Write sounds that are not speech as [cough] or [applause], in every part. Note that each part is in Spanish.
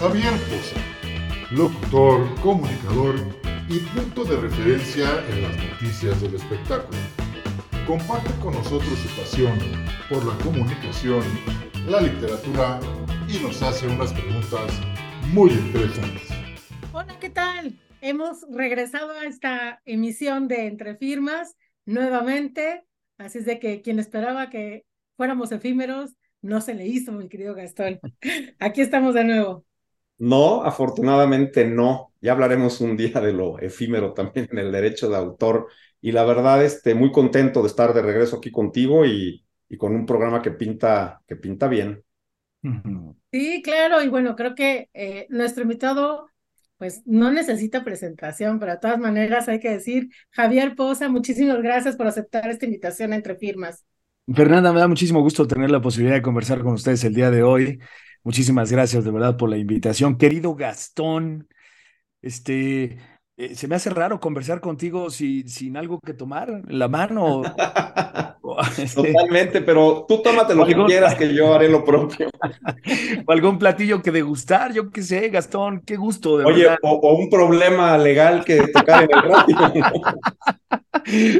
Javier Poza, locutor, comunicador y punto de referencia en las noticias del espectáculo. Comparte con nosotros su pasión por la comunicación, la literatura y nos hace unas preguntas muy interesantes. Hola, ¿qué tal? Hemos regresado a esta emisión de Entre Firmas nuevamente, así es de que quien esperaba que fuéramos efímeros, no se le hizo, mi querido Gastón. [laughs] Aquí estamos de nuevo. No, afortunadamente no. Ya hablaremos un día de lo efímero también en el derecho de autor. Y la verdad, este, muy contento de estar de regreso aquí contigo y, y con un programa que pinta, que pinta bien. Sí, claro, y bueno, creo que eh, nuestro invitado pues no necesita presentación, pero de todas maneras hay que decir, Javier Poza, muchísimas gracias por aceptar esta invitación entre firmas. Fernanda, me da muchísimo gusto tener la posibilidad de conversar con ustedes el día de hoy. Muchísimas gracias de verdad por la invitación. Querido Gastón, este, eh, se me hace raro conversar contigo sin algo que tomar en la mano. [laughs] [laughs] Este, Totalmente, pero tú tómate lo que quieras, que yo haré lo propio. [laughs] o algún platillo que degustar, yo qué sé, Gastón, qué gusto. De Oye, o, un problema legal que tocar en el radio.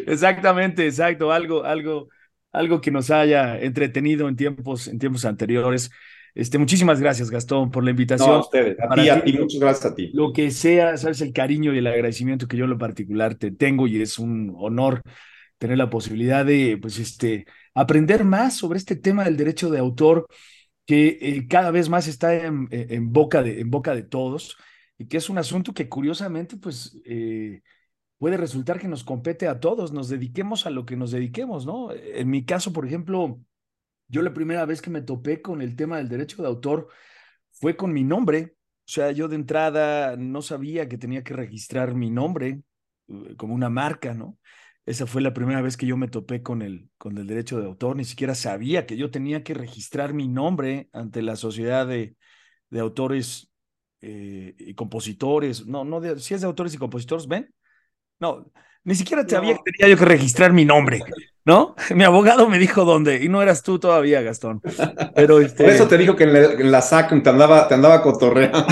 Exactamente, exacto, algo, algo, algo que nos haya entretenido en tiempos, en tiempos anteriores. Este, muchísimas gracias, Gastón, por la invitación. a ustedes, a ti, a ti, muchas gracias a ti. Lo que sea, sabes, el cariño y el agradecimiento que yo en lo particular te tengo y es un honor tener la posibilidad de, pues, este, aprender más sobre este tema del derecho de autor que eh, cada vez más está en, en, boca de, en boca de todos y que es un asunto que curiosamente, pues, eh, puede resultar que nos compete a todos, nos dediquemos a lo que nos dediquemos, ¿no? En mi caso, por ejemplo, yo la primera vez que me topé con el tema del derecho de autor fue con mi nombre. O sea, yo de entrada no sabía que tenía que registrar mi nombre eh, como una marca, ¿no? Esa fue la primera vez que yo me topé con el, con el derecho de autor. Ni siquiera sabía que yo tenía que registrar mi nombre ante la sociedad de, de autores eh, y compositores. No, no, si es de autores y compositores, ¿ven? No, ni siquiera sabía que tenía yo que registrar mi nombre. ¿No? [laughs] Mi abogado me dijo dónde, y no eras tú todavía, Gastón. Pero este... Por eso te dijo que en la, SAC te andaba, te andaba cotorreando.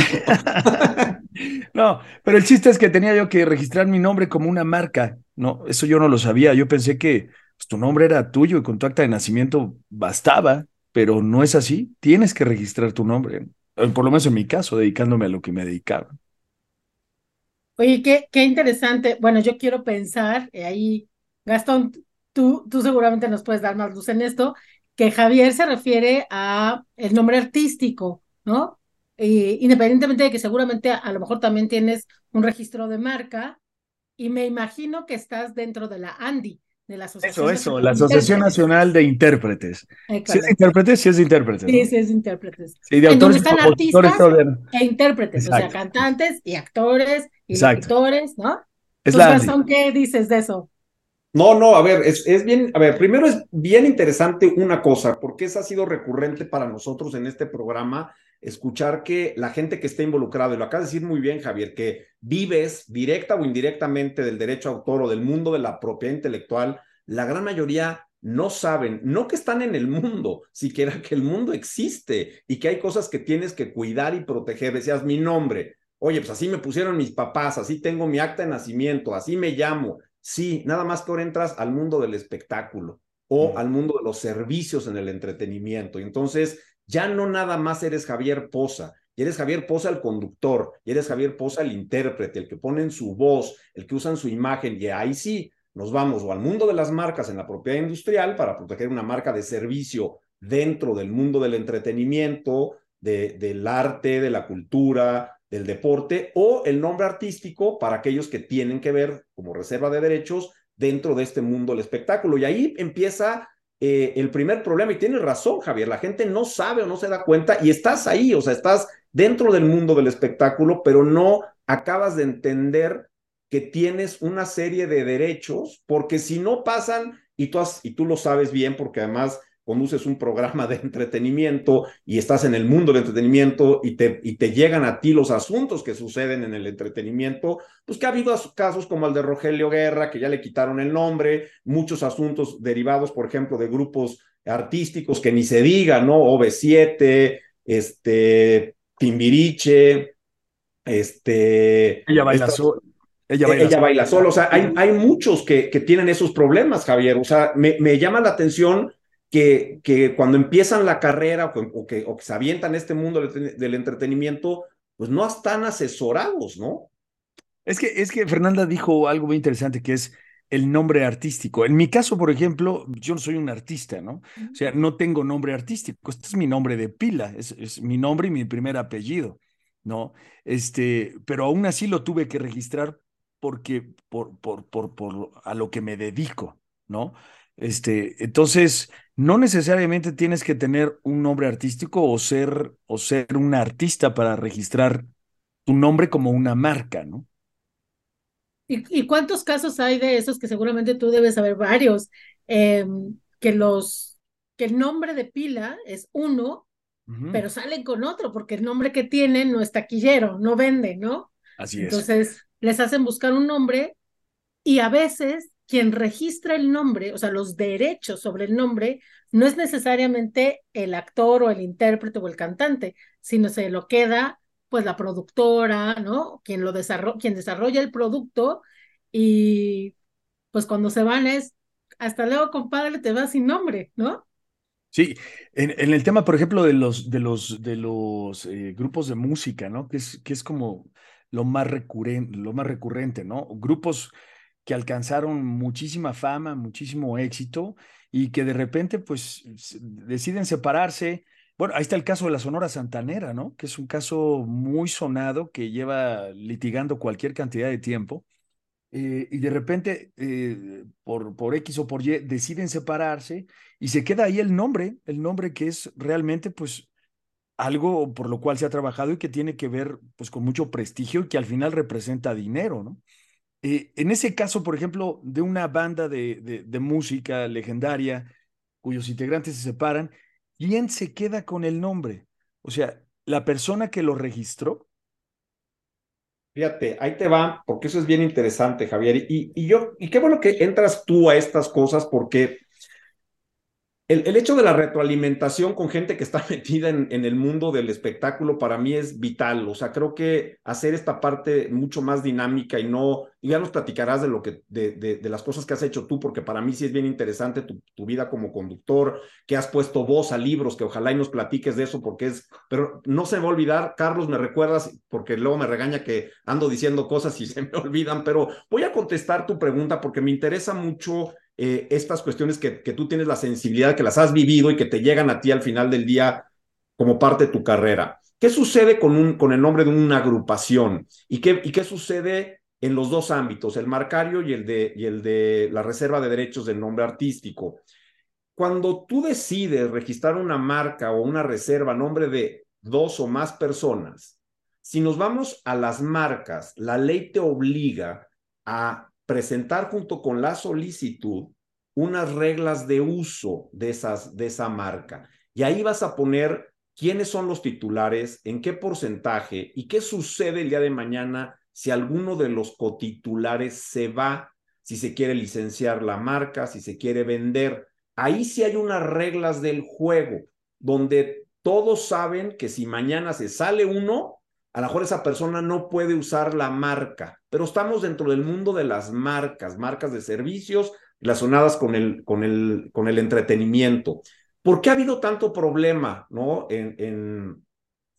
[laughs] no, pero el chiste es que tenía yo que registrar mi nombre como una marca. No, eso yo no lo sabía. Yo pensé que pues, tu nombre era tuyo y con tu acta de nacimiento bastaba, pero no es así. Tienes que registrar tu nombre. Eh, por lo menos en mi caso, dedicándome a lo que me dedicaba. Oye, qué, qué interesante. Bueno, yo quiero pensar, eh, ahí, Gastón, tú, tú seguramente nos puedes dar más luz en esto, que Javier se refiere a el nombre artístico, ¿no? independientemente de que seguramente a, lo mejor también tienes un registro de marca, y me imagino que estás dentro de la ANDI, de la Asociación Eso, eso, la Asociación Nacional de Intérpretes. Si es de intérpretes, sí es de intérpretes. Sí, sí es de intérpretes. Sí, de autores, están artistas e intérpretes, o sea, cantantes y actores y escritores, ¿no? Es la ¿qué dices de eso? No, no, a ver, es, bien, a ver, primero es bien interesante una cosa, porque esa ha sido recurrente para nosotros en este programa, escuchar que la gente que está involucrada, y lo acabas de decir muy bien, Javier, que vives directa o indirectamente del derecho a autor o del mundo de la propiedad intelectual, la gran mayoría no saben, no que están en el mundo, siquiera que el mundo existe y que hay cosas que tienes que cuidar y proteger. Decías mi nombre, oye, pues así me pusieron mis papás, así tengo mi acta de nacimiento, así me llamo, Sí, nada más que ahora entras al mundo del espectáculo o mm. al mundo de los servicios en el entretenimiento. Entonces ya no nada más eres Javier Poza, y eres Javier Poza el conductor, y eres Javier Poza el intérprete, el que pone en su voz, el que usan su imagen, y ahí sí nos vamos o al mundo de las marcas en la propiedad industrial para proteger una marca de servicio dentro del mundo del entretenimiento, de, del arte, de la cultura, del deporte o el nombre artístico para aquellos que tienen que ver como reserva de derechos dentro de este mundo del espectáculo. Y ahí empieza eh, el primer problema y tienes razón, Javier, la gente no sabe o no se da cuenta y estás ahí, o sea, estás dentro del mundo del espectáculo, pero no acabas de entender que tienes una serie de derechos, porque si no pasan, y tú, y tú lo sabes bien, porque además conduces un programa de entretenimiento y estás en el mundo del entretenimiento y te, y te llegan a ti los asuntos que suceden en el entretenimiento, pues que ha habido casos como el de Rogelio Guerra, que ya le quitaron el nombre, muchos asuntos derivados, por ejemplo, de grupos artísticos que ni se diga, ¿no? OV7, este, Timbiriche, este... Ella baila sola. Ella baila, ella baila sola. O sea, hay, hay muchos que, que, tienen esos problemas, Javier. O sea, me, me llama la atención que, que, cuando empiezan la carrera o que, o que, se avientan este mundo del entretenimiento, pues no están asesorados, ¿no? Es que, es que Fernanda dijo algo muy interesante que es el nombre artístico. En mi caso, por ejemplo, yo no soy un artista, ¿no? O sea, no tengo nombre artístico. Este es mi nombre de pila, es, es mi nombre y mi primer apellido, ¿no? Este, pero aún así lo tuve que registrar porque por, por, por, por a lo que me dedico, ¿no? Este, entonces, no necesariamente tienes que tener un nombre artístico o ser, o ser un artista para registrar tu nombre como una marca, ¿no? ¿Y, cuántos casos hay de esos que seguramente tú debes saber varios? Em, que los que el nombre de pila es uno, pero salen con otro, porque el nombre que tienen no es taquillero, no vende, ¿no? Así es. Entonces, les hacen buscar un nombre y a veces quien registra el nombre, o sea, los derechos sobre el nombre, no es necesariamente el actor o el intérprete o el cantante, sino se lo queda pues la productora, ¿no? Quien lo desarrolla, quien desarrolla el producto y pues cuando se van es hasta luego, compadre, te vas sin nombre, ¿no? Sí, en, el tema, por ejemplo, de los, de los, de los eh, grupos de música, ¿no? Que es, que es como lo más recurrente, lo más recurrente, ¿no? Grupos que alcanzaron muchísima fama, muchísimo éxito y que de repente pues deciden separarse. Bueno, ahí está el caso de la Sonora Santanera, ¿no? Que es un caso muy sonado que lleva litigando cualquier cantidad de tiempo. Eh, y de repente, eh, por, por X o por Y, deciden separarse y se queda ahí el nombre, el nombre que es realmente, pues, algo por lo cual se ha trabajado y que tiene que ver pues con mucho prestigio y que al final representa dinero, ¿no? Eh, en ese caso, por ejemplo, de una banda de, de, música legendaria cuyos integrantes se separan, ¿quién se queda con el nombre? O sea, la persona que lo registró. Fíjate, ahí te va, porque eso es bien interesante, Javier. Y, y yo, y qué bueno que entras tú a estas cosas, porque el, hecho de la retroalimentación con gente que está [laughs] metida en, el mundo del espectáculo para mí es vital. O sea, creo que hacer esta parte mucho más dinámica y no, ya nos platicarás de lo que, de, de, las cosas que has hecho tú, porque para mí sí es bien interesante tu, vida como conductor, que has puesto voz a libros, que ojalá y nos platiques de eso, porque es, pero no se va a olvidar, Carlos, me recuerdas, porque luego me regaña que ando diciendo cosas y [laughs] se me olvidan, pero voy a contestar tu pregunta porque me interesa mucho eh, estas cuestiones que, que tú tienes la sensibilidad, que las has vivido y que te llegan a ti al final del día como parte de tu carrera. ¿Qué sucede con, un, con el nombre de una agrupación? ¿Y qué, ¿Y qué sucede en los dos ámbitos, el marcario y el, de, y el de la reserva de derechos del nombre artístico? Cuando tú decides registrar una marca o una reserva a nombre de dos o más personas, si nos vamos a las marcas, la ley te obliga a presentar junto con la solicitud unas reglas de uso de, esas, de esa marca. Y ahí vas a poner quiénes son los titulares, en qué porcentaje y qué sucede el día de mañana si alguno de los cotitulares se va, si se quiere licenciar la marca, si se quiere vender. Ahí sí hay unas reglas del juego donde todos saben que si mañana se sale uno, a lo mejor esa persona no puede usar la marca, pero estamos dentro del mundo de las marcas, marcas de servicios relacionadas con el, con el, con el entretenimiento. ¿Por qué ha habido tanto problema ¿no? en, en,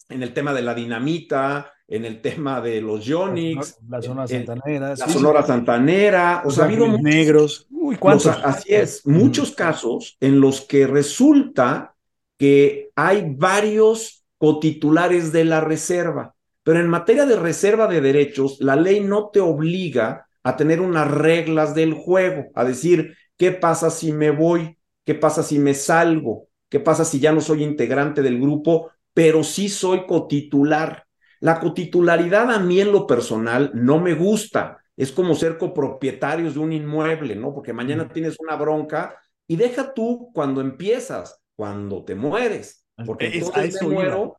en el tema de la dinamita, en el tema de los Yonix, la zona santanera, la sonora santanera, o sea, ha habido negros, uy, ¿cuántos? así es, muchos casos en los que resulta que hay varios cotitulares de la reserva. Pero en materia de reserva de derechos, la ley no te obliga a tener unas reglas del juego, a decir, ¿qué pasa si me voy? ¿Qué pasa si me salgo? ¿Qué pasa si ya no soy integrante del grupo, pero sí soy cotitular? La cotitularidad a mí en lo personal no me gusta. Es como ser copropietarios de un inmueble, ¿no? Porque mañana tienes una bronca y deja tú cuando empiezas, cuando te mueres. Porque entonces me muero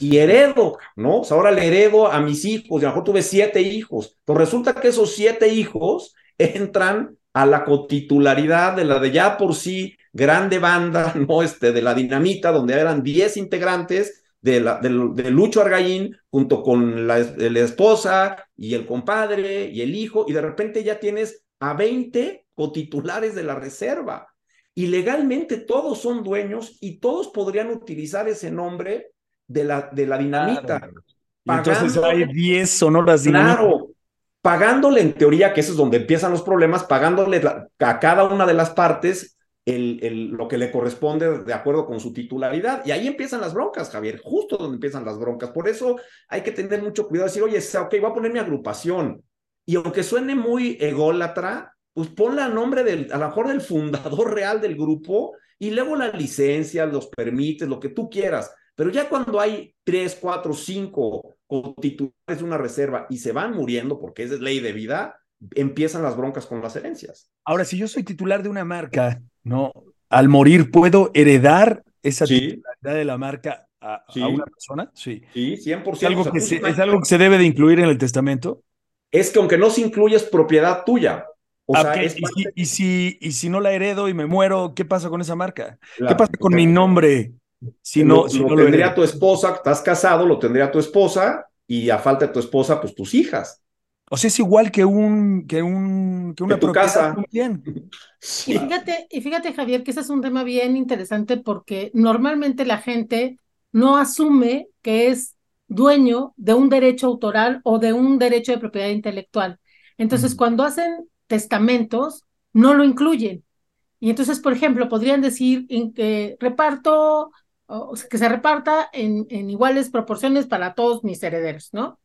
y heredo, ¿no? O sea, ahora le heredo a mis hijos, y a lo mejor tuve siete hijos. Pues resulta que esos siete hijos [laughs] entran a la cotitularidad de la de ya por sí grande banda, [laughs] ¿no? Este, de la dinamita, donde eran diez integrantes, de, la, de, Lucho Argaín junto con la, la, esposa y el compadre y el hijo, y de repente ya tienes a 20 cotitulares de la reserva. Y legalmente todos son dueños y todos podrían utilizar ese nombre de la, de la dinamita. entonces hay 10 sonoras dinamitas. Claro, pagándole en teoría, que eso es donde empiezan los problemas, pagándole a cada una de las partes el, lo que le corresponde de acuerdo con su titularidad. Y ahí empiezan las broncas, Javier, justo donde empiezan las broncas. Por eso hay que tener mucho cuidado, decir, oye, ok, voy a poner mi agrupación. Y aunque suene muy ególatra, pues ponle a nombre del, a lo mejor del fundador real del grupo y luego la licencia, los permites, lo que tú quieras. Pero ya cuando hay tres, cuatro, cinco titulares de una reserva y se van muriendo porque es ley de vida, empiezan las broncas con las herencias. Ahora, si yo soy titular de una marca, ¿no? Al morir, ¿puedo heredar esa titularidad de la marca a, una persona? Sí. Sí, 100%. ¿Es algo, que se, ¿Es algo que se debe de incluir en el testamento? Es que aunque no se incluya, es propiedad tuya. O ah, sea, ¿Y, si, y, si, no la heredo y me muero, ¿qué pasa con esa marca? ¿Qué pasa con mi nombre? Si no, lo, si lo tendría tu esposa, estás casado, lo tendría tu esposa y a falta de tu esposa, pues tus hijas. O sea, es igual que un que un que una tu casa. [laughs] Sí. Y fíjate, y fíjate, Javier, que ese es un tema bien interesante porque normalmente la gente no asume que es dueño de un derecho autoral o de un derecho de propiedad intelectual. Entonces, cuando hacen testamentos, no lo incluyen. Y entonces, por ejemplo, podrían decir que reparto, o que se reparta en, en iguales proporciones para todos mis herederos, ¿no?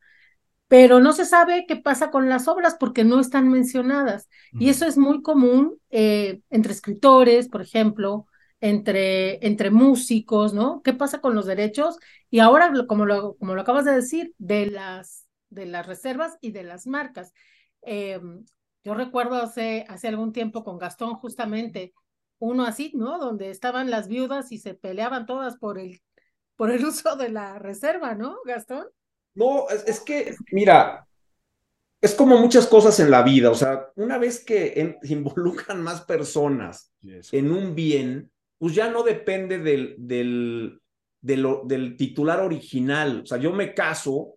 pero no se sabe qué pasa con las obras porque no están mencionadas. Y eso es muy común eh, entre escritores, por ejemplo, entre, entre músicos, ¿no? ¿Qué pasa con los derechos? Y ahora, como lo, como lo acabas de decir, de las, de las reservas y de las marcas. Eh, yo recuerdo hace, hace algún tiempo con Gastón justamente uno así, ¿no? Donde estaban las viudas y se peleaban todas por el, por el [laughs] uso de la reserva, ¿no, Gastón? No, es, que, mira, es como muchas cosas en la vida, o sea, una vez que [laughs] involucran más personas en un bien, pues ya no depende del, del, del titular original, o sea, yo me caso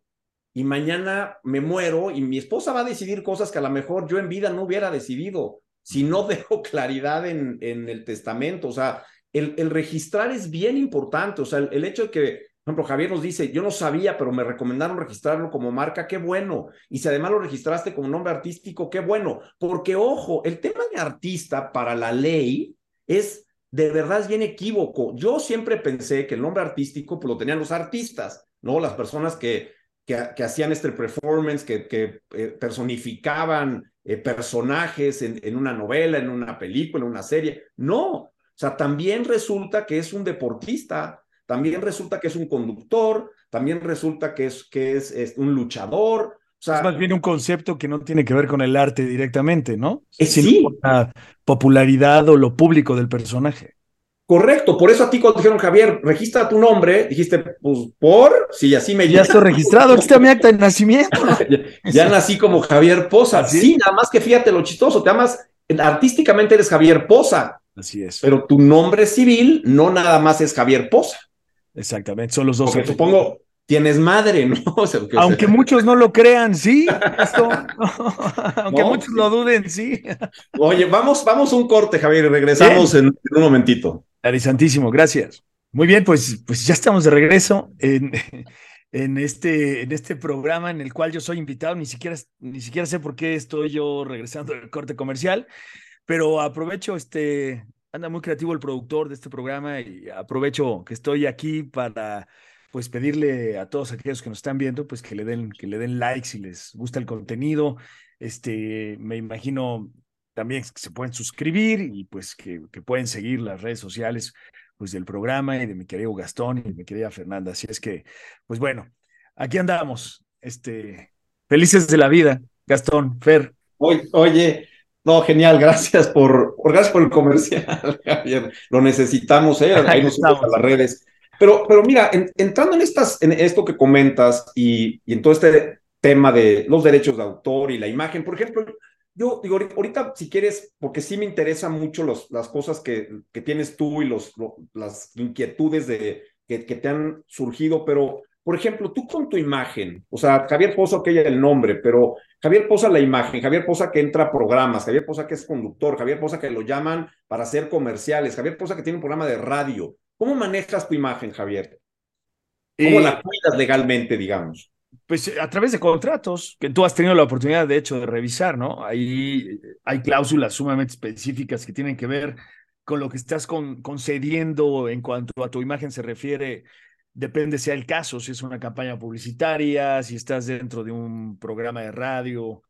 y mañana me muero y mi esposa va a decidir cosas que a lo mejor yo en vida no hubiera decidido si no dejo claridad en, en el testamento, o sea, el, el registrar es bien importante, o sea, el hecho de que por ejemplo, Javier nos dice, yo no sabía, pero me recomendaron registrarlo como marca, qué bueno. Y si además lo registraste como nombre artístico, qué bueno. Porque, ojo, el tema de artista para la ley es de verdad es bien equívoco. Yo siempre pensé que el nombre artístico pues, lo tenían los artistas, ¿no? Las personas que, que, hacían este performance, que, que eh, personificaban eh, personajes en, en una novela, en una película, en una serie. No, o sea, también resulta que es un deportista también resulta que es un conductor, también resulta que es, que es, un luchador. O sea, es más bien un concepto que no tiene que ver con el arte directamente, ¿no? Es sí. con la popularidad o lo público del personaje. Correcto, por eso a ti cuando dijeron, Javier, registra tu nombre, dijiste, pues, ¿por? Sí, así me Ya estoy registrado, aquí está mi acta de nacimiento. [laughs] ya, nací como Javier Poza. Sí, nada más que fíjate lo chistoso, te amas, artísticamente eres Javier Poza. Así es. Pero tu nombre civil no nada más es Javier Poza. Exactamente, son los dos. Porque supongo tienes madre, [laughs] ¿no? Aunque muchos no lo crean, sí. [laughs] Aunque muchos lo duden, sí. Oye, vamos, vamos un corte, Javier, regresamos en, un momentito. Santísimo, gracias. Muy bien, pues, pues ya estamos de regreso en, en, este, en este programa en el cual yo soy invitado. Ni siquiera, ni siquiera sé por qué estoy yo regresando del corte comercial, pero aprovecho este, anda muy creativo el productor de este programa y aprovecho que estoy aquí para pues pedirle a todos aquellos que nos están viendo pues que le den que le den like si les gusta el contenido. Este, me imagino también que se pueden suscribir y pues que, que pueden seguir las redes sociales pues del programa y de mi querido Gastón y de mi querida Fernanda. Así es que, pues bueno, aquí andamos, este, felices de la vida, Gastón, Fer. Oye, oye, no, genial, gracias por, gracias por el comercial, [laughs] Javier. Lo necesitamos, ¿eh? [laughs] Ahí nos a las redes. Pero, pero mira, entrando en, estas, en esto que comentas y, y en todo este tema de los derechos de autor y la imagen, por ejemplo, yo digo, ahorita si quieres, porque sí me interesan mucho los, las cosas que, que tienes tú y los, las inquietudes de, que, que te han surgido, pero por ejemplo, tú con tu imagen, o sea, Javier Poza, ella el nombre, pero Javier Poza la imagen, Javier Poza que entra a programas, Javier Poza que es conductor, Javier Poza que lo llaman para hacer comerciales, Javier Poza que tiene un programa de radio. ¿Cómo manejas tu imagen, Javier? ¿Cómo la cuidas legalmente, digamos? Pues a través de contratos que tú has tenido la oportunidad, de hecho, de revisar, ¿no? Ahí hay cláusulas sumamente específicas que tienen que ver con lo que estás concediendo en cuanto a tu imagen se refiere depende sea el caso, si es una campaña publicitaria, si estás dentro de un programa de radio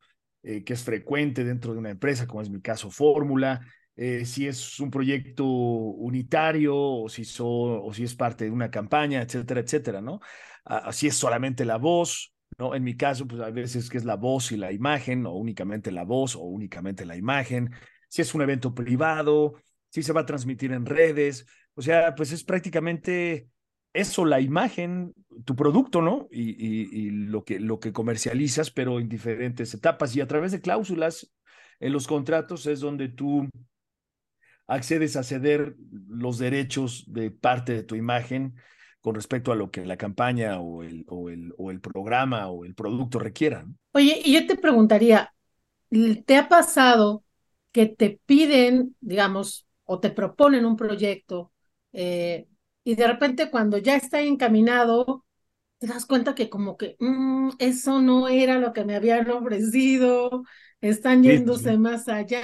eh, que es frecuente dentro de una empresa, como es mi caso Fórmula, eh, si es un proyecto unitario o si, si es parte de una campaña, etcétera, etcétera, ¿no? Así es solamente la voz, ¿no? En mi caso, pues a veces que es la voz y la imagen, o únicamente la voz o únicamente la imagen, si es un evento privado, si se va a transmitir en redes, o sea, pues es prácticamente eso, la imagen, tu producto, ¿no? Y, lo, que, lo que comercializas, pero en diferentes etapas. Y a través de cláusulas en los contratos es donde tú accedes a ceder los derechos de parte de tu imagen con respecto a lo que la campaña o el, o el, o el programa o el producto requieran. Oye, y yo te preguntaría, ¿te ha pasado que te piden, digamos, o te proponen un proyecto eh, y de repente cuando ya está encaminado, te das cuenta que como que mm, eso no era lo que me habían ofrecido, están yéndose más allá.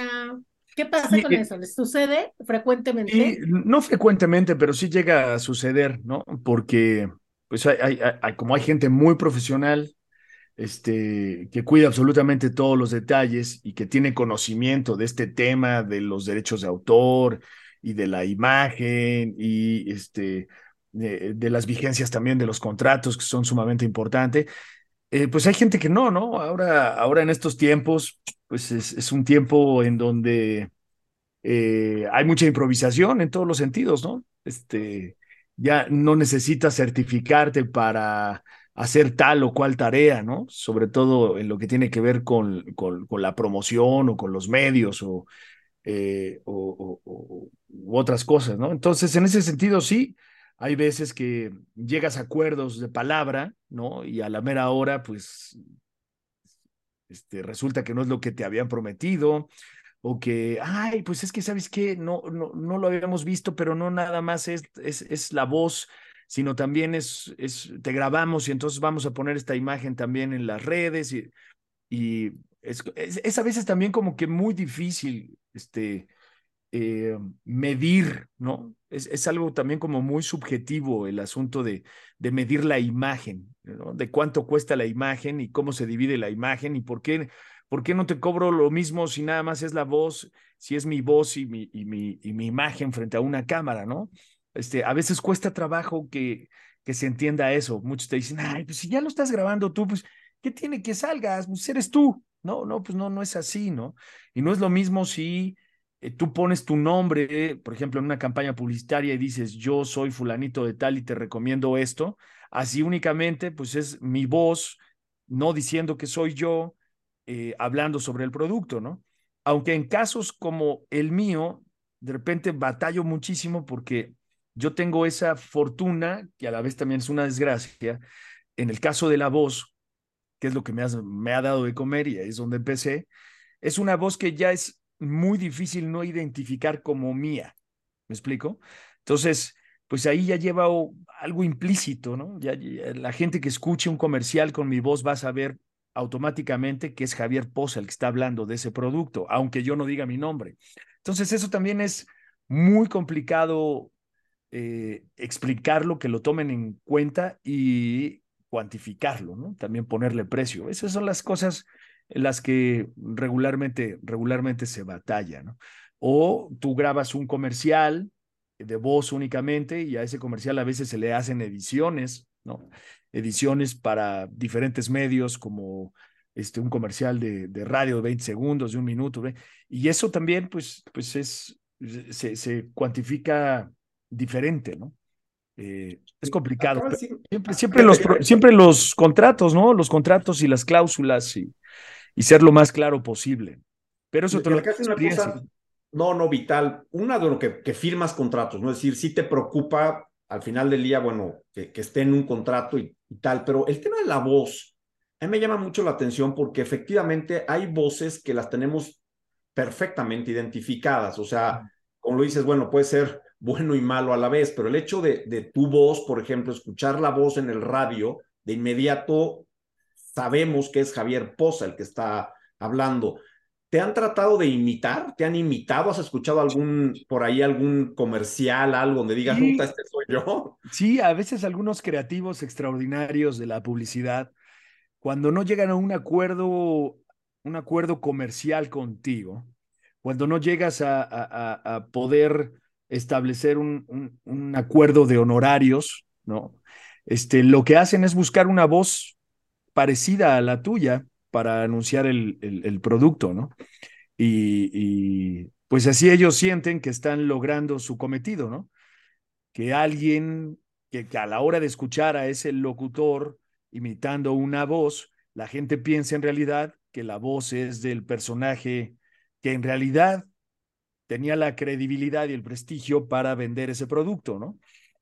¿Qué pasa con eso? ¿Les sucede frecuentemente? no frecuentemente, pero sí llega a suceder, ¿no? Porque pues hay, como hay gente muy profesional, este, que cuida absolutamente todos los detalles y que tiene conocimiento de este tema de los derechos de autor y de la imagen y este, de, las vigencias también de los contratos que son sumamente importantes. Eh, pues hay gente que no, ¿no? Ahora, ahora en estos tiempos, pues es, un tiempo en donde eh, hay mucha improvisación en todos los sentidos, ¿no? Este, ya no necesitas certificarte para hacer tal o cual tarea, ¿no? Sobre todo en lo que tiene que ver con, con, con la promoción o con los medios o eh, o, otras cosas, ¿no? Entonces, en ese sentido, sí, hay veces que llegas a acuerdos de palabra, ¿no? Y a la mera hora, pues, este, resulta que no es lo que te habían prometido, o que, ay, pues es que, ¿sabes qué? No, no, no lo habíamos visto, pero no nada más es, es, es la voz, sino también es, es, te grabamos y entonces vamos a poner esta imagen también en las redes y, y es, es, a veces también como que muy difícil este, eh, medir, ¿no? Es, es, algo también como muy subjetivo el asunto de, de medir la imagen, ¿no? De cuánto cuesta la imagen y cómo se divide la imagen y por qué, por qué no te cobro lo mismo si nada más es la voz, si es mi voz y mi, y mi, y mi imagen frente a una cámara, ¿no? Este, a veces cuesta trabajo que, que se entienda eso. Muchos te dicen, ay, pues si ya lo estás grabando tú, pues, ¿qué tiene que salgas? Pues eres tú, no, no, pues no, no es así, ¿no? Y no es lo mismo si eh, tú pones tu nombre, por ejemplo, en una campaña publicitaria y dices, yo soy fulanito de tal y te recomiendo esto, así únicamente, pues es mi voz, no diciendo que soy yo, eh, hablando sobre el producto, ¿no? Aunque en casos como el mío, de repente batallo muchísimo porque yo tengo esa fortuna, que a la vez también es una desgracia, en el caso de la voz, que es lo que me, me ha dado de comer y es donde empecé, es una voz que ya es muy difícil no identificar como mía. ¿Me explico? Entonces, pues ahí ya lleva algo implícito, ¿no? Ya, la gente que escuche un comercial con mi voz va a saber automáticamente que es Javier Poza el que está hablando de ese producto, aunque yo no diga mi nombre. Entonces, eso también es muy complicado eh, explicarlo, que lo tomen en cuenta y cuantificarlo, ¿no? También ponerle precio. Esas son las cosas las que regularmente, regularmente se batalla, ¿no? O tú grabas un comercial de voz únicamente y a ese comercial a veces se le hacen ediciones, ¿no? Ediciones para diferentes medios como este, un comercial de, de radio de 20 segundos, de un minuto, y eso también pues, pues es, se, se cuantifica diferente, ¿no? Eh, es complicado. siempre, siempre, los, siempre los contratos, ¿no? Los contratos y las cláusulas y, y ser lo más claro posible. Pero eso te lo no, no, vital. Una de lo que, que firmas contratos, ¿no? Es decir, si te preocupa al final del día, bueno, que, que esté en un contrato y, y, tal, pero el tema de la voz, a mí me llama mucho la atención porque efectivamente hay voces que las tenemos perfectamente identificadas, o sea, como lo dices, bueno, puede ser bueno y malo a la vez, pero el hecho de, de tu voz, por ejemplo, escuchar la voz en el radio, de inmediato sabemos que es Javier Poza el que está hablando. ¿Te han tratado de imitar? ¿Te han imitado? ¿Has escuchado algún, por ahí algún comercial, algo donde digas, sí, este soy yo? Sí, a veces algunos creativos extraordinarios de la publicidad, cuando no llegan a un acuerdo, un acuerdo comercial contigo, cuando no llegas a, a, a poder establecer un, un, un, acuerdo de honorarios, ¿no? Este, lo que hacen es buscar una voz parecida a la tuya para anunciar el, el, producto, ¿no? Y, y, pues así ellos sienten que están logrando su cometido, ¿no? Que alguien que, que, a la hora de escuchar a ese locutor imitando una voz, la gente piensa en realidad que la voz es del personaje que en realidad tenía la credibilidad y el prestigio para vender ese producto, ¿no?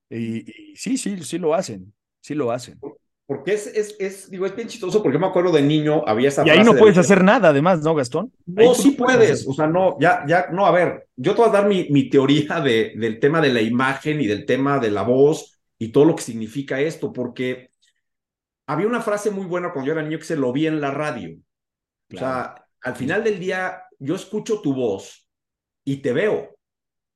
Y, y sí, sí, sí lo hacen, sí lo hacen. Porque es, es, es, digo, es bien chistoso porque me acuerdo de niño, había esa Y ahí no puedes hacer nada, además, ¿no, Gastón? No, sí puedes, o sea, no, ya, ya, no, a ver, yo te voy a dar mi, mi teoría de, del tema de la imagen y del tema de la voz y todo lo que significa esto, porque había una frase muy buena cuando yo era niño que se lo vi en la radio. Claro. O sea, al final del día, yo escucho tu voz y te veo.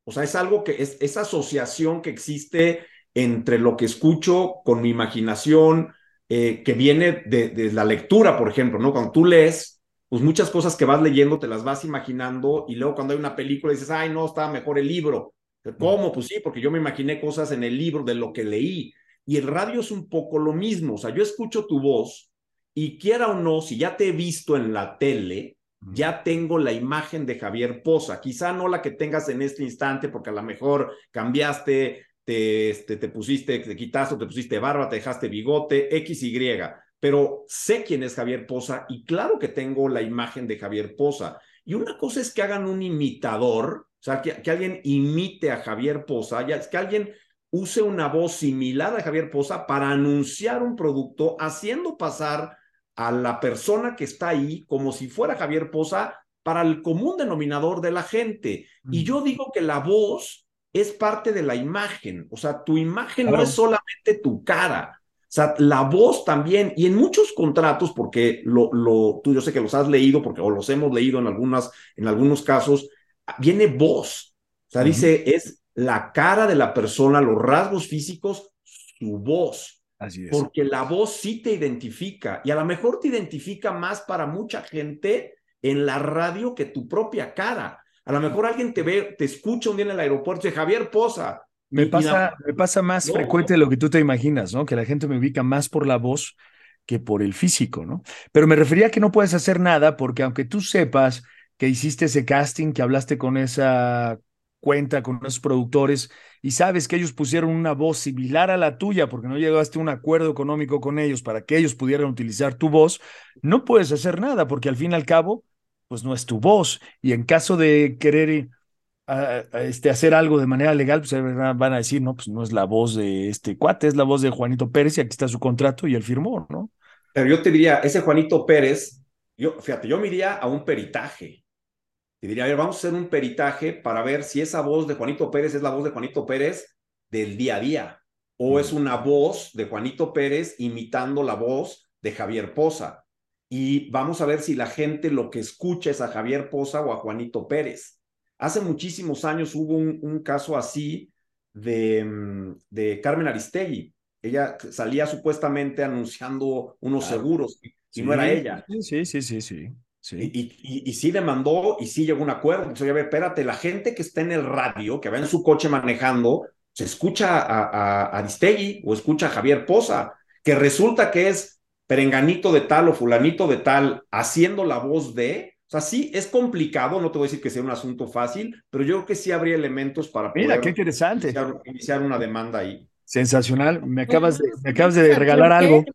O sea, es algo que es esa asociación que existe entre lo que escucho con mi imaginación, eh, que viene de, de, la lectura, por ejemplo, ¿no? Cuando tú lees, pues muchas cosas que vas leyendo te las vas imaginando y luego cuando hay una película dices, ay, no, estaba mejor el libro. ¿Cómo? Pues sí, porque yo me imaginé cosas en el libro de lo que leí. Y el radio es un poco lo mismo. O sea, yo escucho tu voz y quiera o no, si ya te he visto en la tele, ya tengo la imagen de Javier Poza. Quizá no la que tengas en este instante, porque a lo mejor cambiaste te, este, te pusiste, te quitaste, te pusiste barba, te dejaste bigote, X, Y, pero sé quién es Javier Poza y claro que tengo la imagen de Javier Poza. Y una cosa es que hagan un imitador, o sea, que, que alguien imite a Javier Poza, ya, es que alguien use una voz similar a Javier Poza para anunciar un producto, haciendo pasar a la persona que está ahí como si fuera Javier Poza para el común denominador de la gente. Mm. Y yo digo que la voz es parte de la imagen. O sea, tu imagen claro. no es solamente tu cara. O sea, la voz también, y en muchos contratos, porque lo, lo, tú yo sé que los has leído, porque o los hemos leído en algunas, en algunos casos, viene voz. O sea, uh -huh. dice, es la cara de la persona, los rasgos físicos, su voz. Así es. Porque la voz sí te identifica, y a lo mejor te identifica más para mucha gente en la radio que tu propia cara. A lo mejor alguien te ve, te escucha un día en el aeropuerto y dice, Javier Poza. Me pasa, me pasa más no. frecuente de lo que tú te imaginas, ¿no? Que la gente me ubica más por la voz que por el físico, ¿no? Pero me refería a que no puedes hacer nada porque aunque tú sepas que hiciste ese casting, que hablaste con esa cuenta, con esos productores, y sabes que ellos pusieron una voz similar a la tuya porque no llegaste a un acuerdo económico con ellos para que ellos pudieran utilizar tu voz, no puedes hacer nada porque al fin y al cabo pues no es tu voz. Y en caso de querer uh, este, hacer algo de manera legal, pues van a decir, no, pues no es la voz de este cuate, es la voz de Juanito Pérez y aquí está su contrato y él firmó, ¿no? Pero yo te diría, ese Juanito Pérez, yo, fíjate, yo me iría a un peritaje. Te diría, a ver, vamos a hacer un peritaje para ver si esa voz de Juanito Pérez es la voz de Juanito Pérez del día a día o es una voz de Juanito Pérez imitando la voz de Javier Poza y vamos a ver si la gente lo que escucha es a Javier Poza o a Juanito Pérez. Hace muchísimos años hubo un, un caso así de, de, Carmen Aristegui. Ella salía supuestamente anunciando unos claro. seguros y sí, no era ella. Sí, sí, sí, sí. sí. Y, y, y, sí demandó y sí llegó a un acuerdo. Entonces, a ver, espérate, la gente que está en el radio, que va en su coche manejando, se escucha a, a, a Aristegui o escucha a Javier Poza, que resulta que es perenganito de tal o fulanito de tal haciendo la voz de, o sea, sí es complicado, no te voy a decir que sea un asunto fácil, pero yo creo que sí habría elementos para poder Mira, qué interesante. Iniciar, iniciar una demanda ahí. Sensacional, me acabas de, me acabas de regalar algo.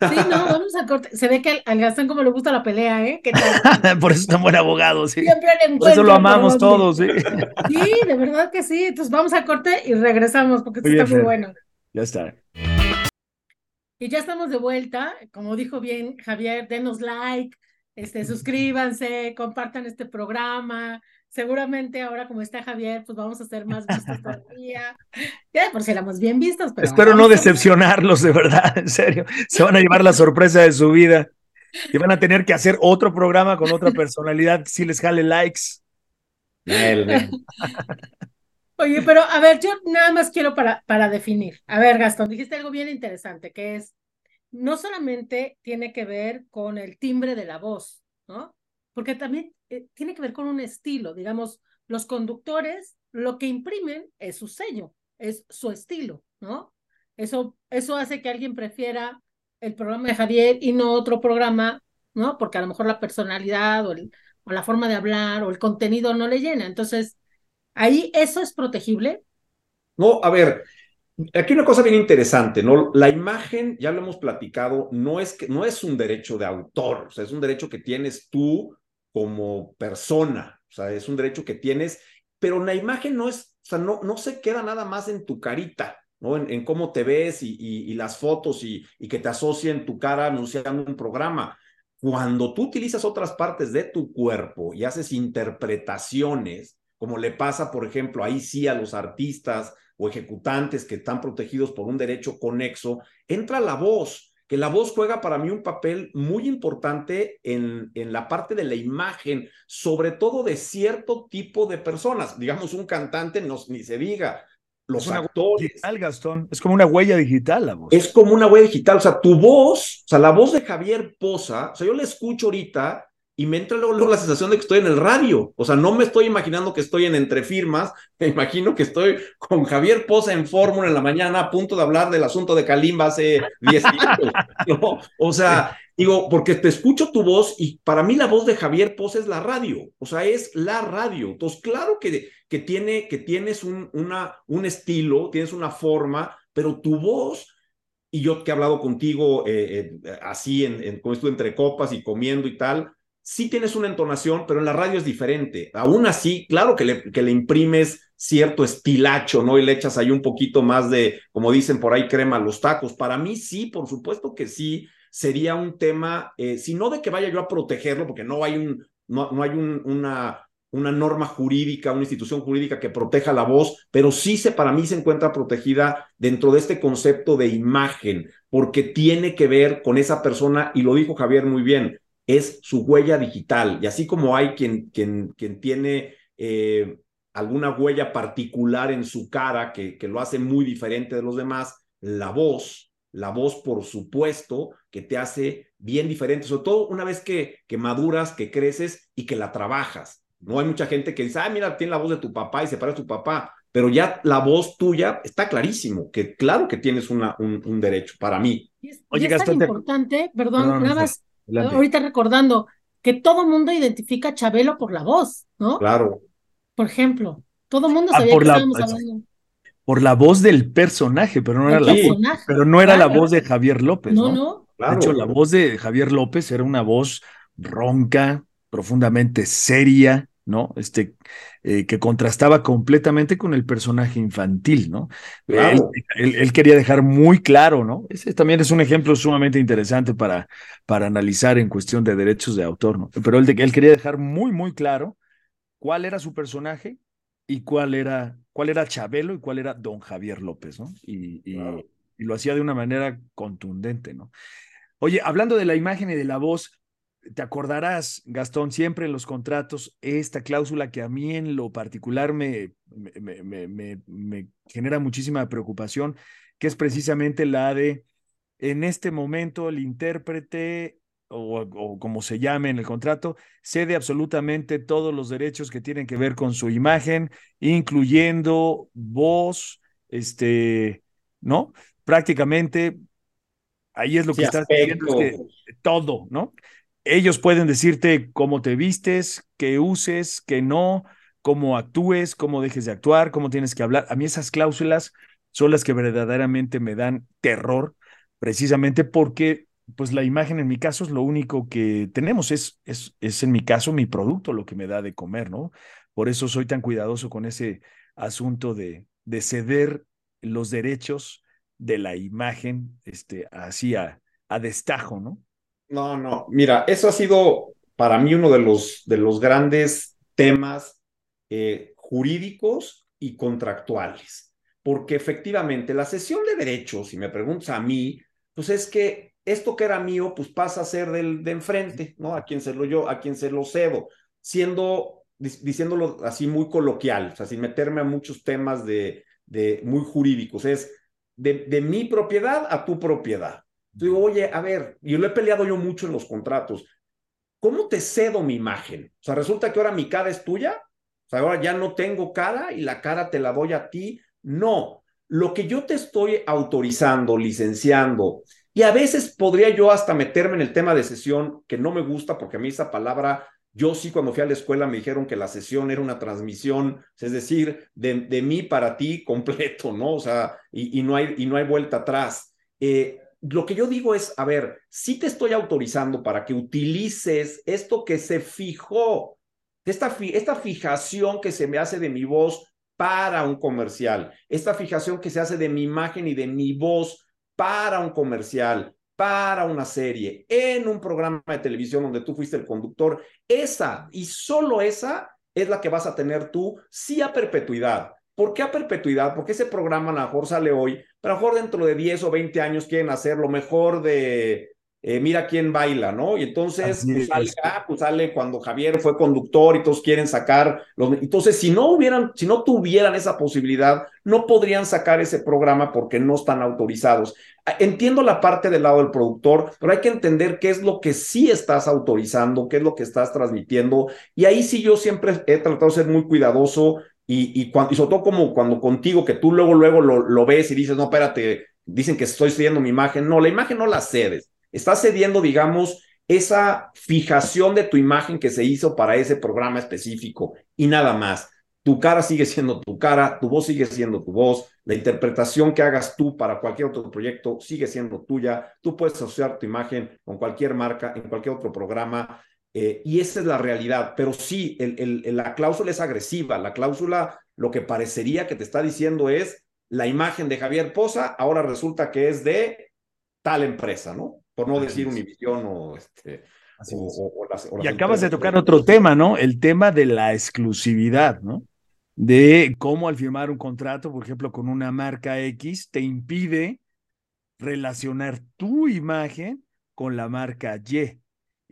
Sí, no, vamos a corte. Se ve que al, al Gastón como le gusta la pelea, ¿eh? ¿Qué tal? [laughs] Por eso es tan buen abogado, sí. Siempre le Por eso lo amamos todos, sí. Sí, de verdad que sí. Entonces vamos a corte y regresamos porque esto está muy bueno. Ya está. Y ya estamos de vuelta. Como dijo bien Javier, denos like, este, suscríbanse, compartan este programa. Seguramente ahora como está Javier, pues vamos a ser más vistos [laughs] todavía. Ya por si éramos bien vistos, pero Espero no decepcionarlos, de verdad, en serio. Se van a llevar la sorpresa de su vida y van a tener que hacer otro programa con otra personalidad si les jale likes. Nel, nel. [laughs] Oye, pero a ver, yo nada más quiero para, para definir. A ver, Gastón, dijiste algo bien interesante, que es, no solamente tiene que ver con el timbre de la voz, ¿no? Porque también eh, tiene que ver con un estilo. Digamos, los conductores lo que imprimen es su sello, es su estilo, ¿no? Eso, eso hace que alguien prefiera el programa de Javier y no otro programa, ¿no? Porque a lo mejor la personalidad o, el, o la forma de hablar o el contenido no le llena. Entonces, Ahí eso es protegible. No, a ver, aquí una cosa bien interesante, ¿no? La imagen, ya lo hemos platicado, no es que no es un derecho de autor, o sea, es un derecho que tienes tú como persona, o sea, es un derecho que tienes, pero la imagen no es, o sea, no, no se queda nada más en tu carita, ¿no? En, cómo te ves y, y, y las fotos y, y, que te asocien tu cara anunciando un programa. Cuando tú utilizas otras partes de tu cuerpo y haces interpretaciones, como le pasa, por ejemplo, ahí sí a los artistas o ejecutantes que están protegidos por un derecho conexo, entra la voz, que la voz juega para mí un papel muy importante en, en la parte de la imagen, sobre todo de cierto tipo de personas. Digamos, un cantante, no, ni se diga, los es actores. Digital, Gastón. Es como una huella digital la voz. Es como una huella digital. O sea, tu voz, o sea, la voz de Javier Poza, o sea, yo la escucho ahorita y me entra luego, la sensación de que estoy en el radio. O sea, no me estoy imaginando que estoy en entre firmas, [laughs] me imagino que estoy con Javier Poza en Fórmula en la mañana a punto de hablar del asunto de Kalimba hace 10 años. [laughs] O sea, digo, porque te escucho tu voz y para mí la voz de Javier Poza es la radio. O sea, es la radio. Entonces, claro que, que, tiene, que tienes un, un estilo, tienes una forma, pero tu voz y yo que he hablado contigo eh, eh, así, en, en, como entre copas y comiendo y tal, sí tienes una entonación, pero en la radio es diferente. Aún así, claro que le, que le imprimes cierto estilacho, ¿no? Y le echas ahí un poquito más de, como dicen por ahí, crema a los tacos. Para mí sí, por supuesto que sí, sería un tema, eh, si no de que vaya yo a protegerlo, porque no hay, un, no, no hay un, una, una norma jurídica, una institución jurídica que proteja la voz, pero sí se, para mí se encuentra protegida dentro de este concepto de imagen, porque tiene que ver con esa persona, y lo dijo Javier muy bien, es su huella digital. Y así como hay quien, quien, quien tiene eh, alguna huella particular en su cara que, que lo hace muy diferente de los demás, la voz, la voz por supuesto que te hace bien diferente, sobre todo una vez que, que maduras, que creces y que la trabajas. No hay mucha gente que dice, ah, mira, tiene la voz de tu papá y se parece a tu papá, pero ya la voz tuya está clarísimo, que claro que tienes una, un, un derecho para mí. Y es, Oye, y es tan importante, perdón, Perdón, nada más, adelante. ahorita recordando, que todo mundo identifica a Chabelo por la voz, ¿no? Claro. Por ejemplo, todo mundo Ah, sabía por que la- estábamos hablando. Por la voz del personaje, pero no era la, personaje. pero no era la voz de Javier López, No, ¿no? no, Claro. De hecho, la voz de Javier López era una voz ronca, profundamente seria, ¿no? Este, eh, que contrastaba completamente con el personaje infantil, ¿no? Claro. Él, él- él quería dejar muy claro, ¿no? Ese también es un ejemplo sumamente interesante para, para analizar en cuestión de derechos de autor, ¿no? Pero él, él quería dejar muy, muy claro cuál era su personaje y cuál era, cuál era Chabelo y cuál era Don Javier López, ¿no? Y, y- Claro. y lo hacía de una manera contundente, ¿no? Oye, hablando de la imagen y de la voz, te acordarás, Gastón, siempre en los contratos, esta cláusula que a mí en lo particular me, me, me- me- genera muchísima preocupación, que es precisamente la de, en este momento, el intérprete o, o como se llame en el contrato, cede absolutamente todos los derechos que tienen que ver con su imagen, incluyendo voz, este, ¿no? Prácticamente, ahí es lo que Sí, estás diciendo, es que aspecto. todo, ¿no? Ellos pueden decirte cómo te vistes, qué uses, qué no, cómo actúes, cómo dejes de actuar, cómo tienes que hablar. A mí esas cláusulas son las que verdaderamente me dan terror, precisamente porque pues la imagen en mi caso es lo único que tenemos, es, es, es en mi caso mi producto lo que me da de comer, ¿no? Por eso soy tan cuidadoso con ese asunto de, de ceder los derechos de la imagen este, así a, a destajo, ¿no? No, no, mira, eso ha sido para mí uno de los, de los grandes temas eh, jurídicos y contractuales, porque efectivamente la cesión de derechos, si me preguntas a mí, pues es que esto que era mío, pues pasa a ser del de enfrente, ¿no? A quien se lo yo, a quien se lo cedo, siendo, diciéndolo así muy coloquial, o sea, sin meterme a muchos temas de, de muy jurídicos, es de, de mi propiedad a tu propiedad. Digo, oye, a ver, yo lo he peleado yo mucho en los contratos. ¿Cómo te cedo mi imagen? O sea, resulta que ahora mi cara es tuya. O sea, ahora ya no tengo cara y la cara te la doy a ti. No, lo que yo te estoy autorizando, licenciando, y a veces podría yo hasta meterme en el tema de sesión, que no me gusta porque a mí esa palabra, yo sí cuando fui a la escuela me dijeron que la sesión era una transmisión, es decir, de, de mí para ti [laughs] completo, ¿no? O sea, y, y, no, hay, y no hay vuelta atrás. Eh, lo que yo digo es, a ver, si te estoy autorizando para que utilices esto que se fijó, esta, esta fijación que se me hace de mi voz para un comercial, esta fijación que se hace de mi imagen y de mi voz para un comercial, para una serie, en un programa de televisión donde tú fuiste el conductor, esa y solo esa es la que vas a tener tú, sí a perpetuidad. ¿Por qué a perpetuidad? Porque ese programa a lo mejor sale hoy, pero a lo mejor dentro de 10 o 20 años quieren hacer lo mejor de eh, Mira quién baila, ¿no? Y entonces pues, sale, ah, pues, sale cuando Javier fue conductor y todos quieren sacar los... Entonces, si no hubieran, si no tuvieran esa posibilidad, no podrían sacar ese programa porque no están autorizados. Ah, entiendo la parte del lado del productor, pero hay que entender qué es lo que sí estás autorizando, qué es lo que estás transmitiendo. Y ahí sí yo siempre he tratado de ser muy cuidadoso y, y, cuando, sobre todo como cuando contigo, que tú luego, luego lo, lo, ves y dices, no, espérate, dicen que estoy cediendo mi imagen. No, la imagen no la cedes. Estás cediendo, digamos, esa fijación de tu imagen que se hizo para ese programa específico y nada más. Tu cara sigue siendo tu cara, tu voz sigue siendo tu voz, la interpretación que hagas tú para cualquier otro proyecto sigue siendo tuya. Tú puedes asociar tu imagen con cualquier marca, en cualquier otro programa. Eh, y esa es la realidad. Pero sí, el, el, la cláusula es agresiva. La cláusula lo que parecería que te está diciendo es la imagen de Javier Poza, ahora resulta que es de tal empresa, ¿no? Por no decir Univisión o este. O, o, o las, y acabas de tocar otro tema, ¿no? El tema de la exclusividad, ¿no? De cómo al firmar un contrato, por ejemplo, con una marca X, te impide relacionar tu imagen con la marca Y.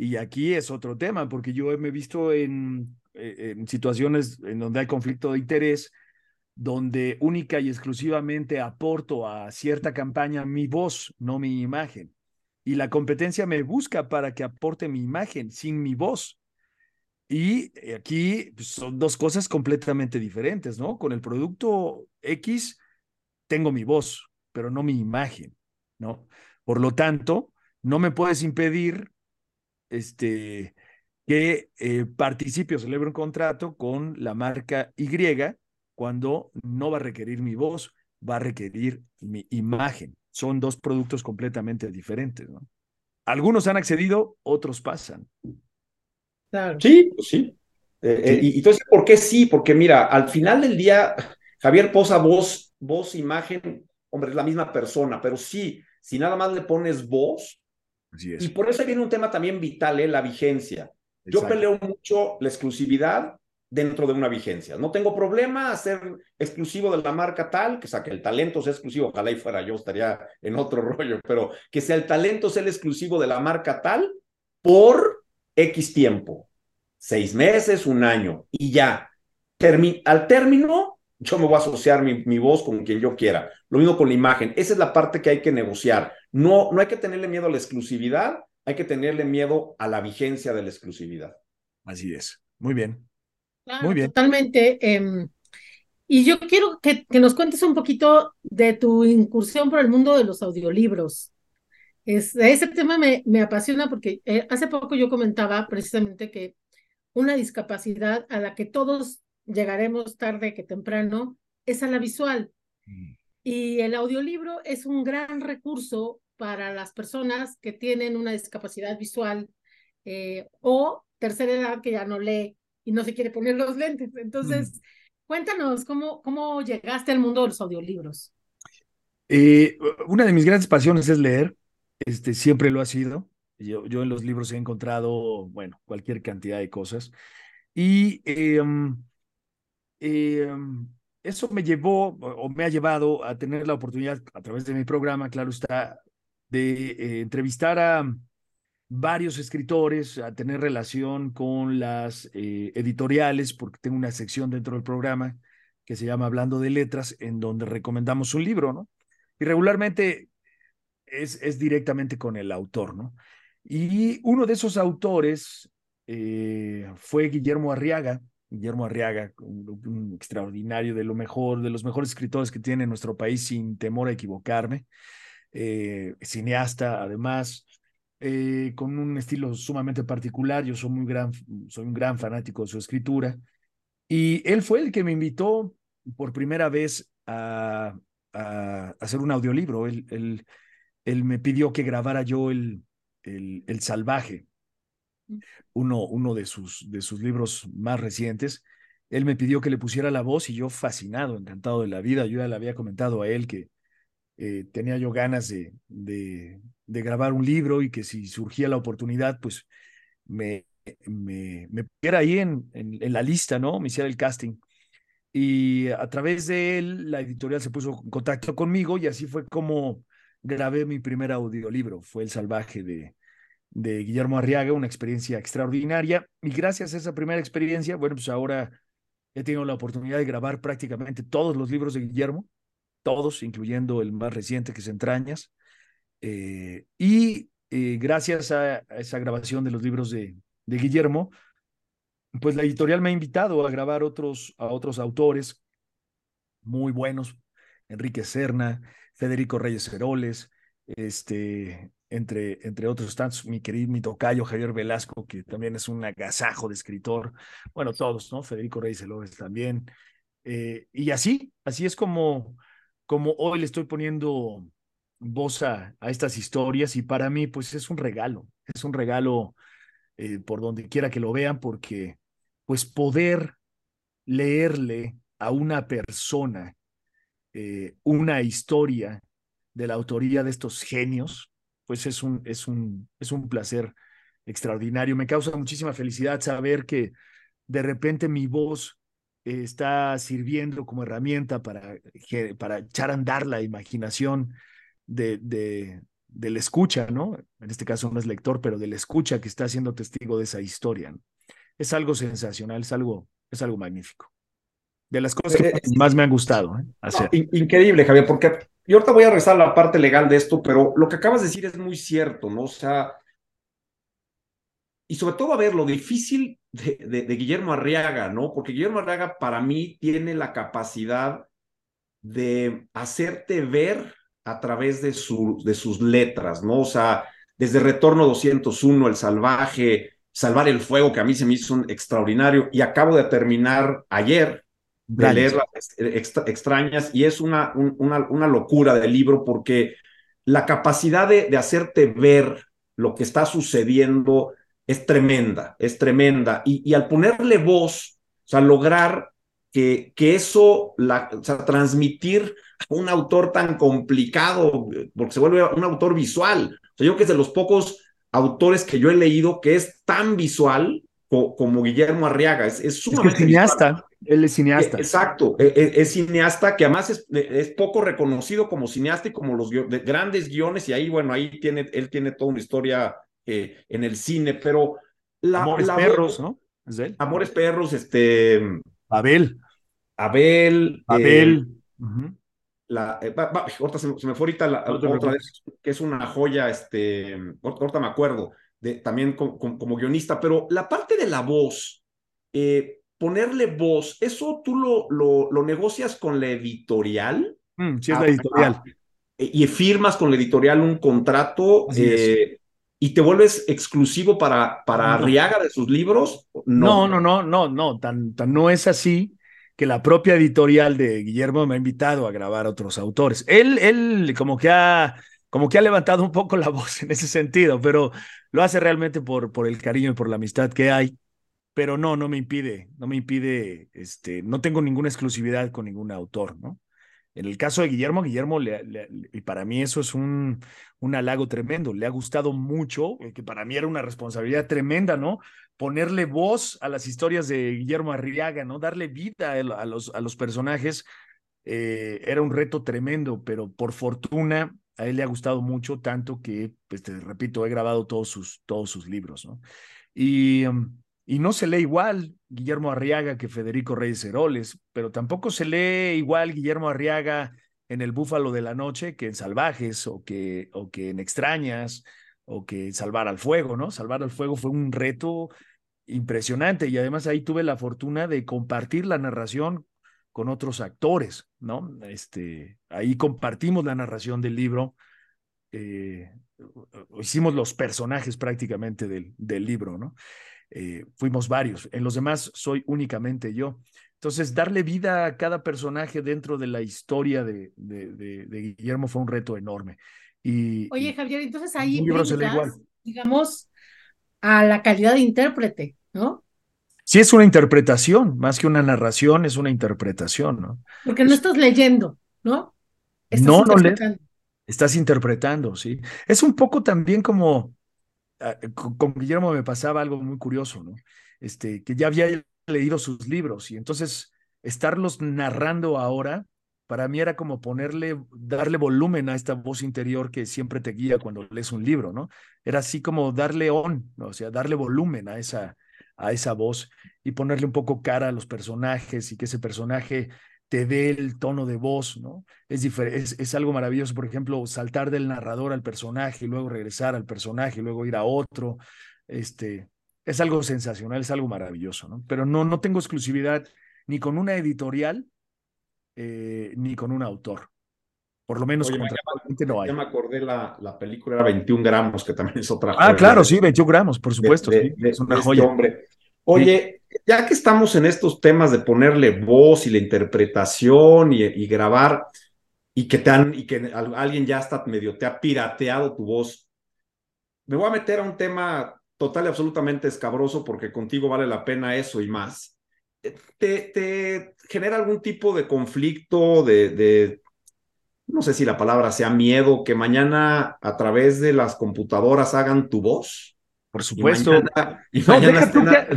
Y aquí es otro tema, porque yo me he visto en, eh, en situaciones en donde hay conflicto de interés, donde única y exclusivamente aporto a cierta campaña mi voz, no mi imagen. Y la competencia me busca para que aporte mi imagen sin mi voz. Y aquí pues, son dos cosas completamente diferentes, ¿no? Con el producto X tengo mi voz, pero no mi imagen, ¿no? Por lo tanto, no me puedes impedir este, que eh, participe o celebre un contrato con la marca Y cuando no va a requerir mi voz, va a requerir mi imagen. Son dos productos completamente diferentes. ¿no? Algunos han accedido, otros pasan. Claro. Sí, pues sí. Eh, eh, y entonces, ¿por qué sí? Porque mira, al final del día, Javier Posa, voz, voz, imagen, hombre, es la misma persona, pero sí, si nada más le pones voz, y por eso viene un tema también vital, ¿eh? la vigencia. Exacto. Yo peleo mucho la exclusividad dentro de una vigencia. No tengo problema a ser exclusivo de la marca tal, que sea que el talento sea exclusivo, ojalá y fuera yo, estaría en otro [laughs] rollo, pero que sea el talento sea el exclusivo de la marca tal por X tiempo, seis meses, un año, y ya. Termi al término, yo me voy a asociar mi, mi, voz con quien yo quiera. Lo mismo con la imagen. Esa es la parte que hay que negociar. No, no hay que tenerle miedo a la exclusividad, hay que tenerle miedo a la vigencia de la exclusividad. Así es. Muy bien. Claro, Muy bien. Totalmente. Eh, y yo quiero que, que, nos cuentes un poquito de tu incursión por el mundo de los audiolibros. Es, ese tema me, me apasiona porque eh, hace poco yo comentaba precisamente que una discapacidad a la que todos llegaremos tarde que temprano, es a la visual. Mm. Y el audiolibro es un gran recurso para las personas que tienen una discapacidad visual eh, o tercera edad que ya no lee y no se quiere poner los lentes. Entonces, cuéntanos cómo, cómo llegaste al mundo de los audiolibros. Eh, una de mis grandes pasiones es leer, este, siempre lo ha sido. Yo, yo en los libros he encontrado, bueno, cualquier cantidad de cosas. Y em, em, eso me llevó o me ha llevado a tener la oportunidad a través de mi programa, claro está, de eh, entrevistar a varios escritores, a tener relación con las eh, editoriales, porque tengo una sección dentro del programa que se llama Hablando de Letras, en donde recomendamos un libro, ¿no? Y regularmente es, es directamente con el autor, ¿no? Y uno de esos autores eh, fue Guillermo Arriaga, Guillermo Arriaga, un, extraordinario, de lo mejor, de los mejores escritores que tiene nuestro país, sin temor a equivocarme, eh, cineasta además, eh, con un estilo sumamente particular, yo soy, muy gran, soy un gran fanático de su escritura, y él fue el que me invitó por primera vez a, hacer un audiolibro, él, él, él, me pidió que grabara yo el, el, el Salvaje, uno, uno de, sus, de sus libros más recientes. Él me pidió que le pusiera la voz y yo fascinado, encantado de la vida. Yo ya le había comentado a él que eh, tenía yo ganas de, de, grabar un libro y que si surgía la oportunidad, pues me, me, me pusiera ahí en, en, en, la lista, ¿no? Me hiciera el casting. Y a través de él, la editorial se puso en contacto conmigo y así fue como grabé mi primer audiolibro. Fue El Salvaje de, de Guillermo Arriaga, una experiencia extraordinaria. Y gracias a esa primera experiencia, bueno, pues ahora he tenido la oportunidad de grabar prácticamente todos los libros de Guillermo, todos, incluyendo el más reciente que es Entrañas. Eh, y eh, gracias a, esa grabación de los libros de, de, Guillermo, pues la editorial me ha invitado a grabar otros, a otros autores muy buenos, Enrique Serna, Federico Reyes Heroles, este, entre, entre otros tantos, mi querido, mi tocayo Javier Velasco, que también es un agasajo de escritor, bueno, todos, ¿no? Federico Reyes López también. Eh, y así, así es como, como hoy le estoy poniendo voz a, a, estas historias y para mí, pues es un regalo, es un regalo eh, por donde quiera que lo vean, porque pues poder leerle a una persona eh, una historia de la autoría de estos genios, pues es un, es un, es un placer extraordinario. Me causa muchísima felicidad saber que de repente mi voz está sirviendo como herramienta para, para echar a andar la imaginación de, de, del escucha, ¿no? En este caso no es lector, pero del escucha que está siendo testigo de esa historia. ¿no? Es algo sensacional, es algo, es algo magnífico. De las cosas que más me han gustado ¿eh? hacer. Increíble, Javier, porque y ahorita voy a a la parte legal de esto, pero lo que acabas de decir es muy cierto, ¿no? O sea, y sobre todo, a ver, lo difícil de, Guillermo Arriaga, ¿no? Porque Guillermo Arriaga para mí tiene la capacidad de hacerte ver a través de, su, de sus letras, ¿no? O sea, desde Retorno 201, El Salvaje, Salvar el Fuego, que a mí se me hizo un extraordinario, y acabo de terminar ayer de leer las extra, extrañas y es una, un, una, una, locura del libro porque la capacidad de, de, hacerte ver lo que está sucediendo es tremenda, es tremenda. Y, y al ponerle voz, o sea, lograr que, que eso, la, o sea, transmitir a un autor tan complicado, porque se vuelve un autor visual. O sea, yo creo que es de los pocos autores que yo he leído que es tan visual como Guillermo Arriaga. Es, es sumamente. Es que cineasta. Él es cineasta. Exacto, es, e, es, cineasta que además es, es, poco reconocido como cineasta y como los de grandes guiones, y ahí, bueno, ahí tiene, él tiene toda una historia eh, en el cine, pero la. Amores la, Perros, ¿no? ¿Es él? Amores Perros, este. Abel. Abel. Abel. Eh, uh -huh. La, eh, va, va, ahorita se, se, me fue ahorita la, no otra vez, que es una joya, este, ahorita me acuerdo, de, también como, como, como, guionista, pero la parte de la voz, eh, ponerle voz, ¿eso tú lo, lo, lo negocias con la editorial? Mm, sí, es la editorial. Ah, y firmas con la editorial un contrato eh, y te vuelves exclusivo para, para no. Arriaga de sus libros. No, no, no, no, no, tan, tan no es así que la propia editorial de Guillermo me ha invitado a grabar otros autores. Él, él como que ha como que ha levantado un poco la voz en ese sentido, pero lo hace realmente por, por el cariño y por la amistad que hay. Pero no, no me impide, no me impide, este, no tengo ninguna exclusividad con ningún autor, ¿no? En el caso de Guillermo, Guillermo, y para mí eso es un, un halago tremendo. Le ha gustado mucho, eh, que para mí era una responsabilidad tremenda, ¿no? Ponerle voz a las historias de Guillermo Arriaga, ¿no? Darle vida a los, a los personajes. Eh, era un reto tremendo, pero por fortuna a él le ha gustado mucho, tanto que, pues repito, he grabado todos sus, todos sus libros, ¿no? Y. Um, y no se lee igual Guillermo Arriaga que Federico Reyes Heroles, pero tampoco se lee igual Guillermo Arriaga en El Búfalo de la Noche que en Salvajes o que, o que en Extrañas o que Salvar al Fuego, ¿no? Salvar al Fuego fue un reto impresionante y además ahí tuve la fortuna de compartir la narración con otros actores, ¿no? Este, ahí compartimos la narración del libro, eh, hicimos los personajes prácticamente del, del libro, ¿no? Eh, fuimos varios, en los demás soy únicamente yo. Entonces, darle vida a cada personaje dentro de la historia de, de, Guillermo fue un reto enorme. Y, Oye, Javier, entonces ahí digamos, a la calidad de intérprete, ¿no? Sí, es una interpretación, más que una narración, es una interpretación, ¿no? Porque no estás leyendo, ¿no? no, no le, estás interpretando, sí. Es un poco también como, con, Guillermo me pasaba algo muy curioso, ¿no? Este, que ya había leído sus libros y entonces estarlos narrando ahora, para mí era como ponerle, darle volumen a esta voz interior que siempre te guía cuando lees un libro, ¿no? Era así como darle on, o sea, darle volumen a esa, a esa voz y ponerle un poco cara a los personajes y que ese personaje te dé el tono de voz, ¿no? Es, es, es, algo maravilloso, por ejemplo, saltar del narrador al personaje y luego regresar al personaje y luego ir a otro. Este, es algo sensacional, es algo maravilloso, ¿no? Pero no, no tengo exclusividad ni con una editorial eh, ni con un autor. Por lo menos Oye, no hay. Ya me acordé la, la película era 21 gramos, que también es otra. Ah, claro, sí, 21 gramos, por supuesto. sí, es una este joya. hombre. Oye, ya que estamos en estos temas de ponerle voz y la interpretación y, grabar, y que, te han, y que alguien ya hasta medio te ha pirateado tu voz, me voy a meter a un tema total y absolutamente escabroso porque contigo vale la pena eso y más. ¿Te, te genera algún tipo de conflicto, de, de, no sé si la palabra sea miedo, que mañana a través de las computadoras hagan tu voz? Por supuesto.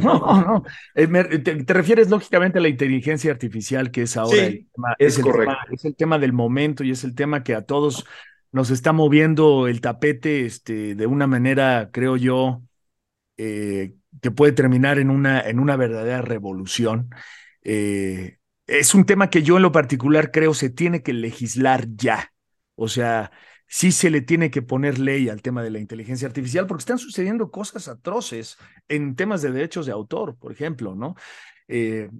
no, no, eh, te, refieres lógicamente a la inteligencia artificial, que es ahora el tema, es, correcto. es el tema del momento y es el tema que a todos nos está moviendo el tapete este, de una manera, creo yo, eh, que puede terminar en una, en una verdadera revolución. Eh, es un tema que yo en lo particular creo se tiene que legislar ya. O sea, sí se le tiene que poner ley al tema de la inteligencia artificial porque están sucediendo cosas atroces en temas de derechos de autor, por ejemplo, ¿no? Eh,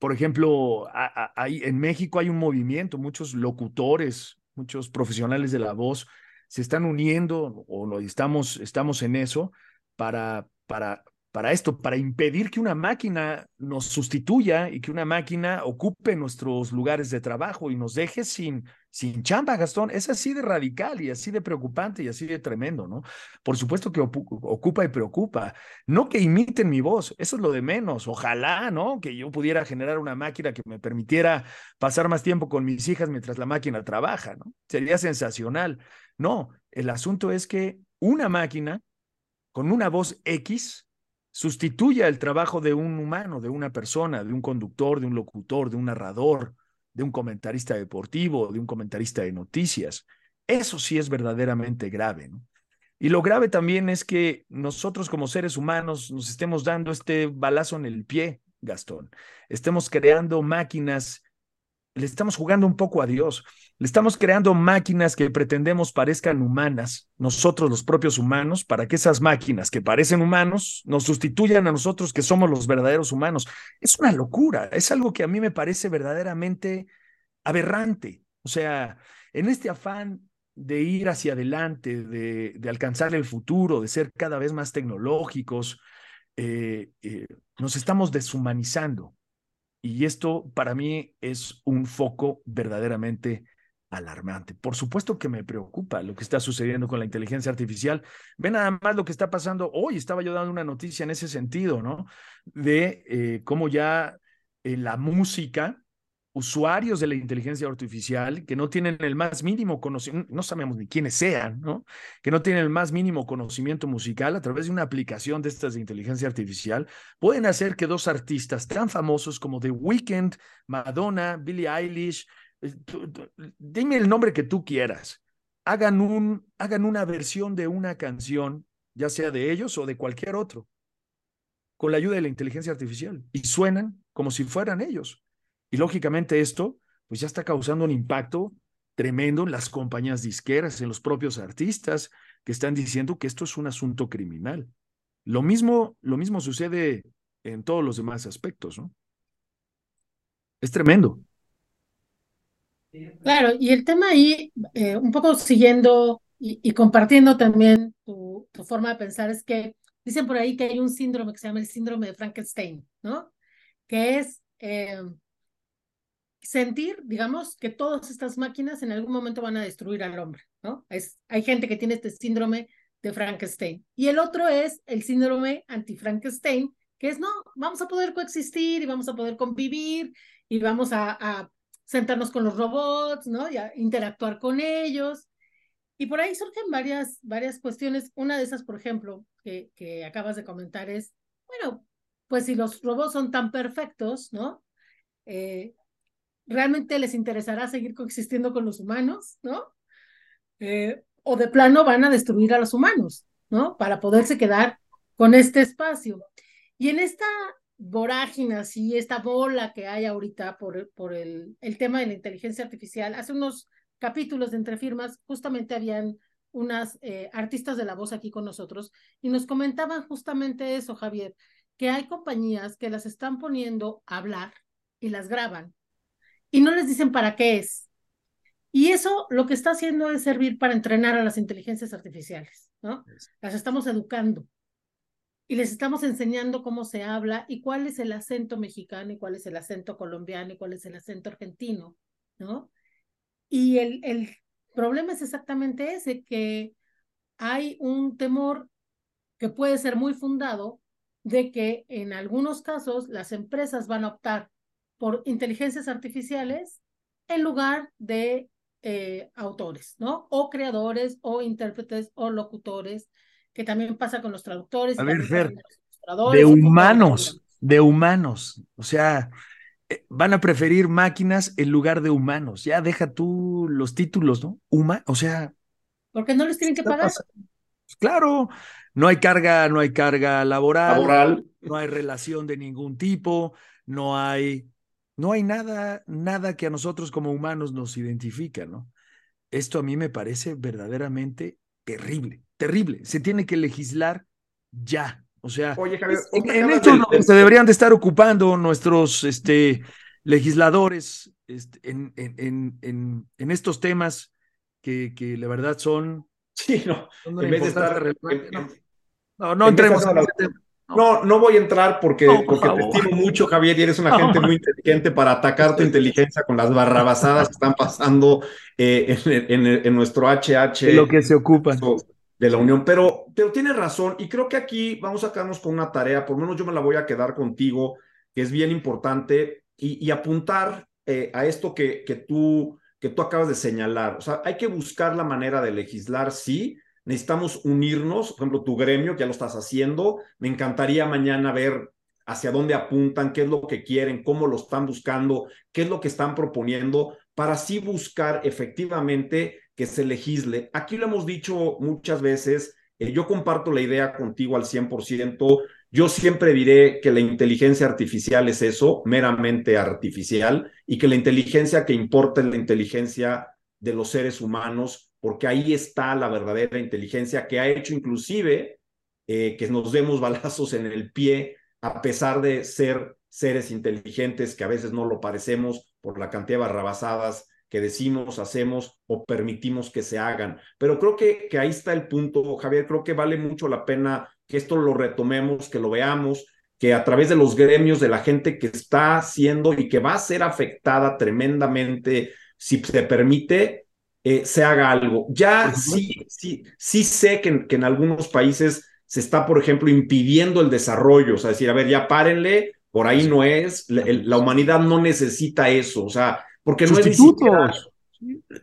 por ejemplo, hay, en México hay un movimiento, muchos locutores, muchos profesionales de la voz se están uniendo o estamos, estamos en eso para, para para esto, para impedir que una máquina nos sustituya y que una máquina ocupe nuestros lugares de trabajo y nos deje sin, sin chamba, Gastón. Es así de radical y así de preocupante y así de tremendo, ¿no? Por supuesto que ocupa y preocupa. No que imiten mi voz, eso es lo de menos. Ojalá, ¿no? Que yo pudiera generar una máquina que me permitiera pasar más tiempo con mis hijas mientras la máquina trabaja, ¿no? Sería sensacional. No, el asunto es que una máquina con una voz X sustituya el trabajo de un humano, de una persona, de un conductor, de un locutor, de un narrador, de un comentarista deportivo, de un comentarista de noticias. Eso sí es verdaderamente grave. Y lo grave también es que nosotros como seres humanos nos estemos dando este balazo en el pie, Gastón. Estemos creando máquinas le estamos jugando un poco a Dios. Le estamos creando máquinas que pretendemos parezcan humanas, nosotros los propios humanos, para que esas máquinas que parecen humanos nos sustituyan a nosotros que somos los verdaderos humanos. Es una locura, es algo que a mí me parece verdaderamente aberrante. O sea, en este afán de ir hacia adelante, de, alcanzar el futuro, de ser cada vez más tecnológicos, eh, eh, nos estamos deshumanizando. Y esto para mí es un foco verdaderamente alarmante. Por supuesto que me preocupa lo que está sucediendo con la inteligencia artificial. Ve nada más lo que está pasando hoy. Estaba yo dando una noticia en ese sentido, ¿no? De eh, cómo ya en la música, usuarios de la inteligencia artificial que no tienen el más mínimo conocimiento, no sabemos ni quiénes sean, ¿no? Que no tienen el más mínimo conocimiento musical a través de una aplicación de estas de inteligencia artificial, pueden hacer que dos artistas tan famosos como The Weeknd, Madonna, Billie Eilish, eh, dime el nombre que tú quieras, hagan, un, hagan una versión de una canción, ya sea de ellos o de cualquier otro, con la ayuda de la inteligencia artificial, y suenan como si fueran ellos. Y lógicamente esto, pues ya está causando un impacto tremendo en las compañías disqueras, en los propios artistas que están diciendo que esto es un asunto criminal. Lo mismo, lo mismo sucede en todos los demás aspectos, ¿no? Es tremendo. Claro, y el tema ahí, eh, un poco siguiendo y, compartiendo también tu, forma de pensar, es que dicen por ahí que hay un síndrome que se llama el síndrome de Frankenstein, ¿no? Que es eh, sentir, digamos, que todas estas máquinas en algún momento van a destruir al hombre, ¿no? Es, hay gente que tiene este síndrome de Frankenstein. Y el otro es el síndrome anti-Frankenstein, que es, no, vamos a poder coexistir y vamos a poder convivir y vamos a sentarnos con los robots, ¿no? Y interactuar con ellos. Y por ahí surgen varias, varias cuestiones. Una de esas, por ejemplo, que, que acabas de comentar es, bueno, pues si los robots son tan perfectos, ¿no? Eh, ¿Realmente les interesará seguir coexistiendo con los humanos, ¿no? Eh, o de plano van a destruir a los humanos, ¿no? Para poderse quedar con este espacio. Y en esta vorágine así, esta bola que hay ahorita por, el tema de la inteligencia artificial. Hace unos capítulos de Entre Firmas, justamente habían unas eh, artistas de la voz aquí con nosotros y nos comentaban justamente eso, Javier, que hay compañías que las están poniendo a hablar y las graban y no les dicen para qué es. Y eso lo que está haciendo es servir para entrenar a las inteligencias artificiales, ¿no? Las estamos educando y les estamos enseñando cómo se habla y cuál es el acento mexicano y cuál es el acento colombiano y cuál es el acento argentino, ¿no? Y el, el problema es exactamente ese, que hay un temor que puede ser muy fundado de que en algunos casos las empresas van a optar por inteligencias artificiales en lugar de eh, autores, ¿no? O creadores, o intérpretes, o locutores, que también pasa con los traductores. A ver, Fer, de humanos, de humanos. O sea, eh, van a preferir máquinas en lugar de humanos. Ya deja tú los títulos, ¿no? Huma, o sea. Porque no les tienen que pagar. Claro, no hay carga, no hay carga laboral, laboral, no hay relación de ningún tipo, no hay, no hay nada, nada que a nosotros como humanos nos identifica, ¿no? Esto a mí me parece verdaderamente terrible terrible. Se tiene que legislar ya. O sea, en, esto se deberían de estar ocupando nuestros este, legisladores este, en, en, en, en, estos temas que, que la verdad son. Sí, no. en vez de estar. No, no, entremos en No, no voy a entrar porque, porque te estimo mucho, Javier, y eres una [laughs] gente muy inteligente para atacar tu inteligencia con las barrabasadas que están pasando eh, en, en, nuestro HH. De lo que se ocupan de la Unión. Pero, pero tienes razón y creo que aquí vamos a quedarnos con una tarea, por lo menos yo me la voy a quedar contigo, que es bien importante, y, apuntar eh, a esto que, que, tú, que tú acabas de señalar. O sea, hay que buscar la manera de legislar, sí. Necesitamos unirnos, por ejemplo, tu gremio, que ya lo estás haciendo. Me encantaría mañana ver hacia dónde apuntan, qué es lo que quieren, cómo lo están buscando, qué es lo que están proponiendo, para así buscar efectivamente que se legisle. Aquí lo hemos dicho muchas veces, eh, yo comparto la idea contigo al 100%, yo siempre diré que la inteligencia artificial es eso, meramente artificial, y que la inteligencia que importa es la inteligencia de los seres humanos, porque ahí está la verdadera inteligencia que ha hecho inclusive eh, que nos demos [laughs] balazos en el pie, a pesar de ser seres inteligentes que a veces no lo parecemos por la cantidad de barrabasadas que decimos, hacemos o permitimos que se hagan. Pero creo que, que ahí está el punto, Javier, creo que vale mucho la pena que esto lo retomemos, que lo veamos, que a través de los gremios de la gente que está haciendo y que va a ser afectada tremendamente si se permite, eh, se haga algo. Ya sí, sí, sí sé que, que en algunos países se está, por ejemplo, impidiendo el desarrollo, o sea, decir, a ver, ya párenle, por ahí no es, la, humanidad no necesita eso, o sea, porque no es ni siquiera,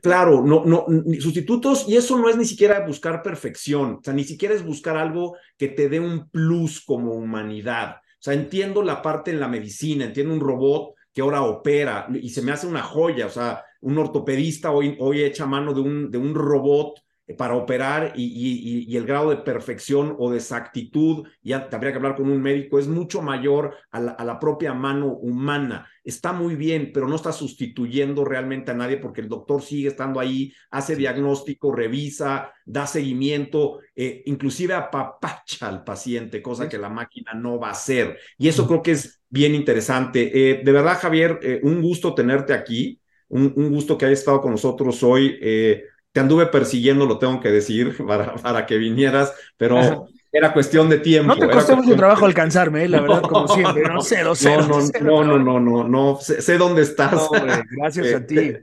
claro, no, no, sustitutos, y eso no es ni siquiera buscar perfección, o sea, ni siquiera es buscar algo que te dé un plus como humanidad. O sea, entiendo la parte en la medicina, entiendo un robot que ahora opera y se me hace una joya, o sea, un ortopedista hoy, hoy echa mano de un, de un robot eh, para operar y, el grado de perfección o de exactitud, ya habría que hablar con un médico, es mucho mayor a la, propia mano humana. Está muy bien, pero no está sustituyendo realmente a nadie porque el doctor sigue estando ahí, hace diagnóstico, revisa, da seguimiento, eh, inclusive apapacha al paciente, cosa que la máquina no va a hacer. Y eso creo que es bien interesante. Eh, de verdad, Javier, un gusto tenerte aquí, un, gusto que hayas estado con nosotros hoy te anduve persiguiendo, lo tengo que decir, [laughs] para, para que vinieras, pero era cuestión de tiempo. No te costó mucho trabajo alcanzarme, eh, la verdad, como siempre. No, [laughs] sé, no, no, no, no, no, no, sé, dónde estás. gracias a [laughs] ti.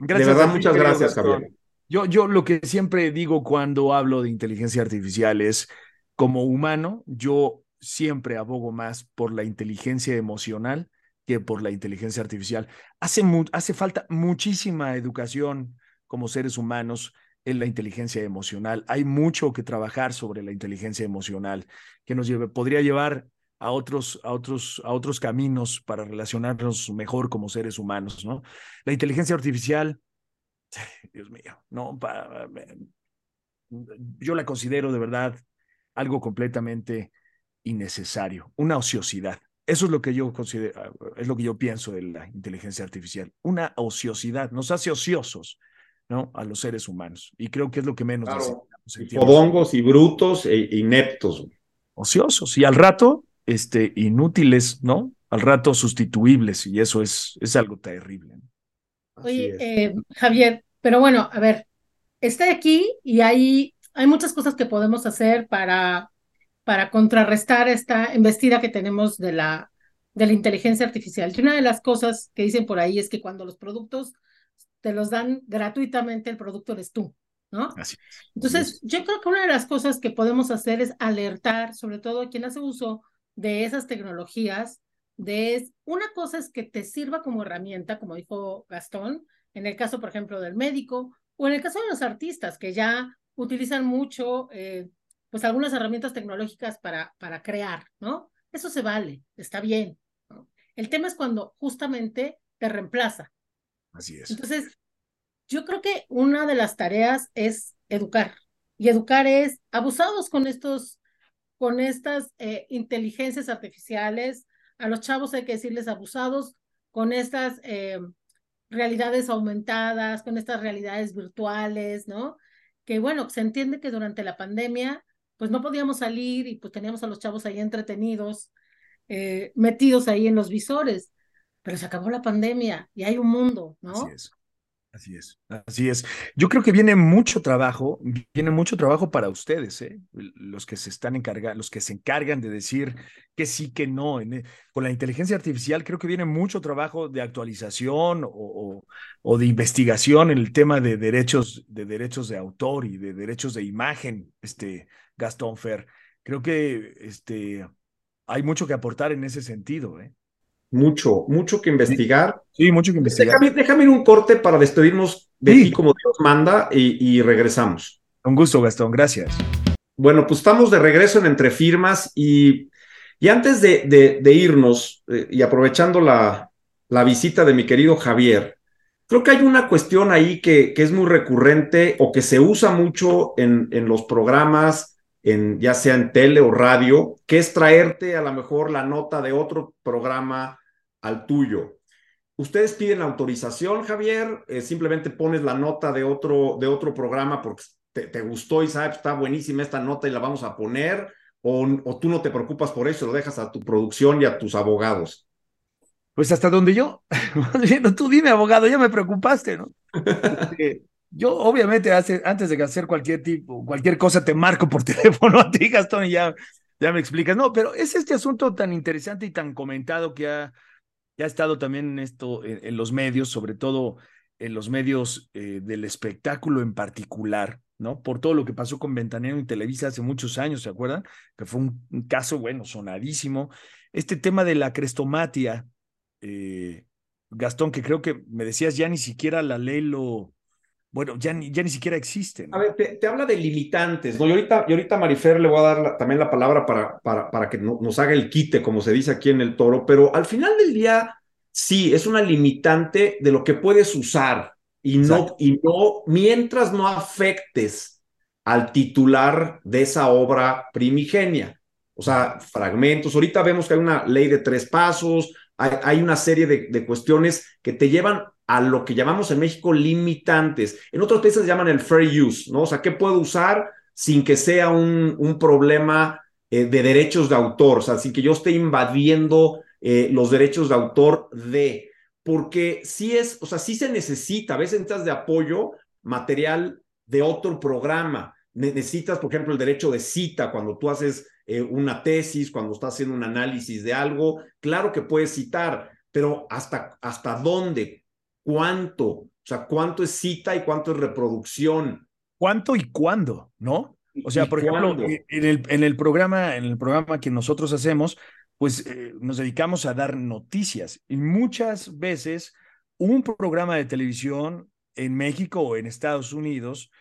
Gracias de verdad, muchas gracias, Javier. Yo, yo lo que siempre digo cuando hablo de inteligencia artificial es, como humano, yo siempre abogo más por la inteligencia emocional que por la inteligencia artificial. Hace, hace falta muchísima educación como seres humanos en la inteligencia emocional. Hay mucho que trabajar sobre la inteligencia emocional que nos podría llevar a otros, a otros, a otros caminos para relacionarnos mejor como seres humanos, ¿no? La inteligencia artificial, [sighs] Dios mío, no, yo la considero de verdad algo completamente innecesario, una ociosidad. Eso es lo que yo considero, es lo que yo pienso de la inteligencia artificial, una ociosidad, nos hace ociosos, ¿no? A los seres humanos. Y creo que es lo que menos claro. Podongos y brutos e ineptos. Ociosos. Y al rato, este, inútiles, ¿no? Al rato sustituibles. Y eso es, es algo terrible. Oye, eh, Javier, pero bueno, a ver, estoy aquí y hay, hay muchas cosas que podemos hacer para, para contrarrestar esta embestida que tenemos de la, de la inteligencia artificial. Y una de las cosas que dicen por ahí es que cuando los productos te los dan gratuitamente, el producto eres tú, ¿no? Así Entonces, yo creo que una de las cosas que podemos hacer es alertar, sobre todo a quien hace uso de esas tecnologías, de una cosa es que te sirva como herramienta, como dijo Gastón, en el caso, por ejemplo, del médico, o en el caso de los artistas, que ya utilizan mucho, eh, pues algunas herramientas tecnológicas para, para crear, ¿no? Eso se vale, está bien. El tema es cuando justamente te reemplaza, Así es. Entonces, yo creo que una de las tareas es educar. Y educar es abusados con estos, con estas eh, inteligencias artificiales. A los chavos hay que decirles abusados con estas eh, realidades aumentadas, con estas realidades virtuales, ¿no? Que bueno, se entiende que durante la pandemia, pues no podíamos salir y pues teníamos a los chavos ahí entretenidos, eh, metidos ahí en los visores pero se acabó la pandemia y hay un mundo, ¿no? Así es. Así es, así es. Yo creo que viene mucho trabajo, viene mucho trabajo para ustedes, ¿eh? los que se están encargando, los que se encargan de decir que sí, que no. E, con la inteligencia artificial creo que viene mucho trabajo de actualización o, o, de investigación en el tema de derechos, de derechos de autor y de derechos de imagen, este Gastón Fer. Creo que este, hay mucho que aportar en ese sentido, ¿eh? mucho, mucho que investigar. Sí, mucho que investigar. Déjame, ir un corte para despedirnos de ti como Dios manda y, regresamos. Un gusto, Gastón, gracias. Bueno, pues estamos de regreso en Entre Firmas y, y antes de, de, irnos eh, y aprovechando la, la visita de mi querido Javier, creo que hay una cuestión ahí que, que es muy recurrente o que se usa mucho en, en los programas en, ya sea en tele o radio, que es traerte a lo mejor la nota de otro programa al tuyo. Ustedes piden autorización, Javier, eh, simplemente pones la nota de otro, de otro programa porque te, gustó y sabes, está buenísima esta nota y la vamos a poner, o, o tú no te preocupas por eso, lo dejas a tu producción y a tus abogados. Pues hasta donde yo, [laughs] tú dime, abogado, ya me preocupaste, ¿no? [laughs] Yo, obviamente, hace, antes de hacer cualquier tipo, cualquier cosa, te marco por [laughs] teléfono a ti, Gastón, y ya, ya me explicas. No, pero es este asunto tan interesante y tan comentado que ha, ha estado también en esto, en, los medios, sobre todo en los medios eh, del espectáculo en particular, ¿no? Por todo lo que pasó con Ventanero y Televisa hace muchos años, ¿se acuerdan? Que fue un, caso, bueno, sonadísimo. Este tema de la crestomatia, eh, Gastón, que creo que me decías, ya ni siquiera la ley lo, bueno, ya ni, ya ni siquiera existe. A ver, te, habla de limitantes, ¿no? Y ahorita, y ahorita a Marifer le voy a dar también la palabra para, para, para que nos haga el quite, como se dice aquí en el toro, pero al final del día, sí, es una limitante de lo que puedes usar y no, y no, mientras no afectes al titular de esa obra primigenia. O sea, fragmentos. Ahorita vemos que hay una ley de tres pasos, hay, una serie de, de, cuestiones que te llevan a lo que llamamos en México limitantes. En otros países se llaman el fair use, ¿no? O sea, ¿qué puedo usar sin que sea un, un problema eh, de derechos de autor? O sea, sin que yo esté invadiendo eh, los derechos de autor de. Porque sí es, o sea, sí se necesita, a veces necesitas de apoyo material de otro programa. Necesitas, por ejemplo, el derecho de cita cuando tú haces eh, una tesis, cuando estás haciendo un análisis de algo, claro que puedes citar, pero ¿hasta, hasta dónde? ¿Cuánto? O sea, ¿cuánto es cita y cuánto es reproducción? ¿Cuánto y cuándo? ¿No? O sea, por ejemplo, eh, en el, en el, programa, en el programa que nosotros hacemos, pues eh, nos dedicamos a dar noticias y muchas veces un programa de televisión en México o en Estados Unidos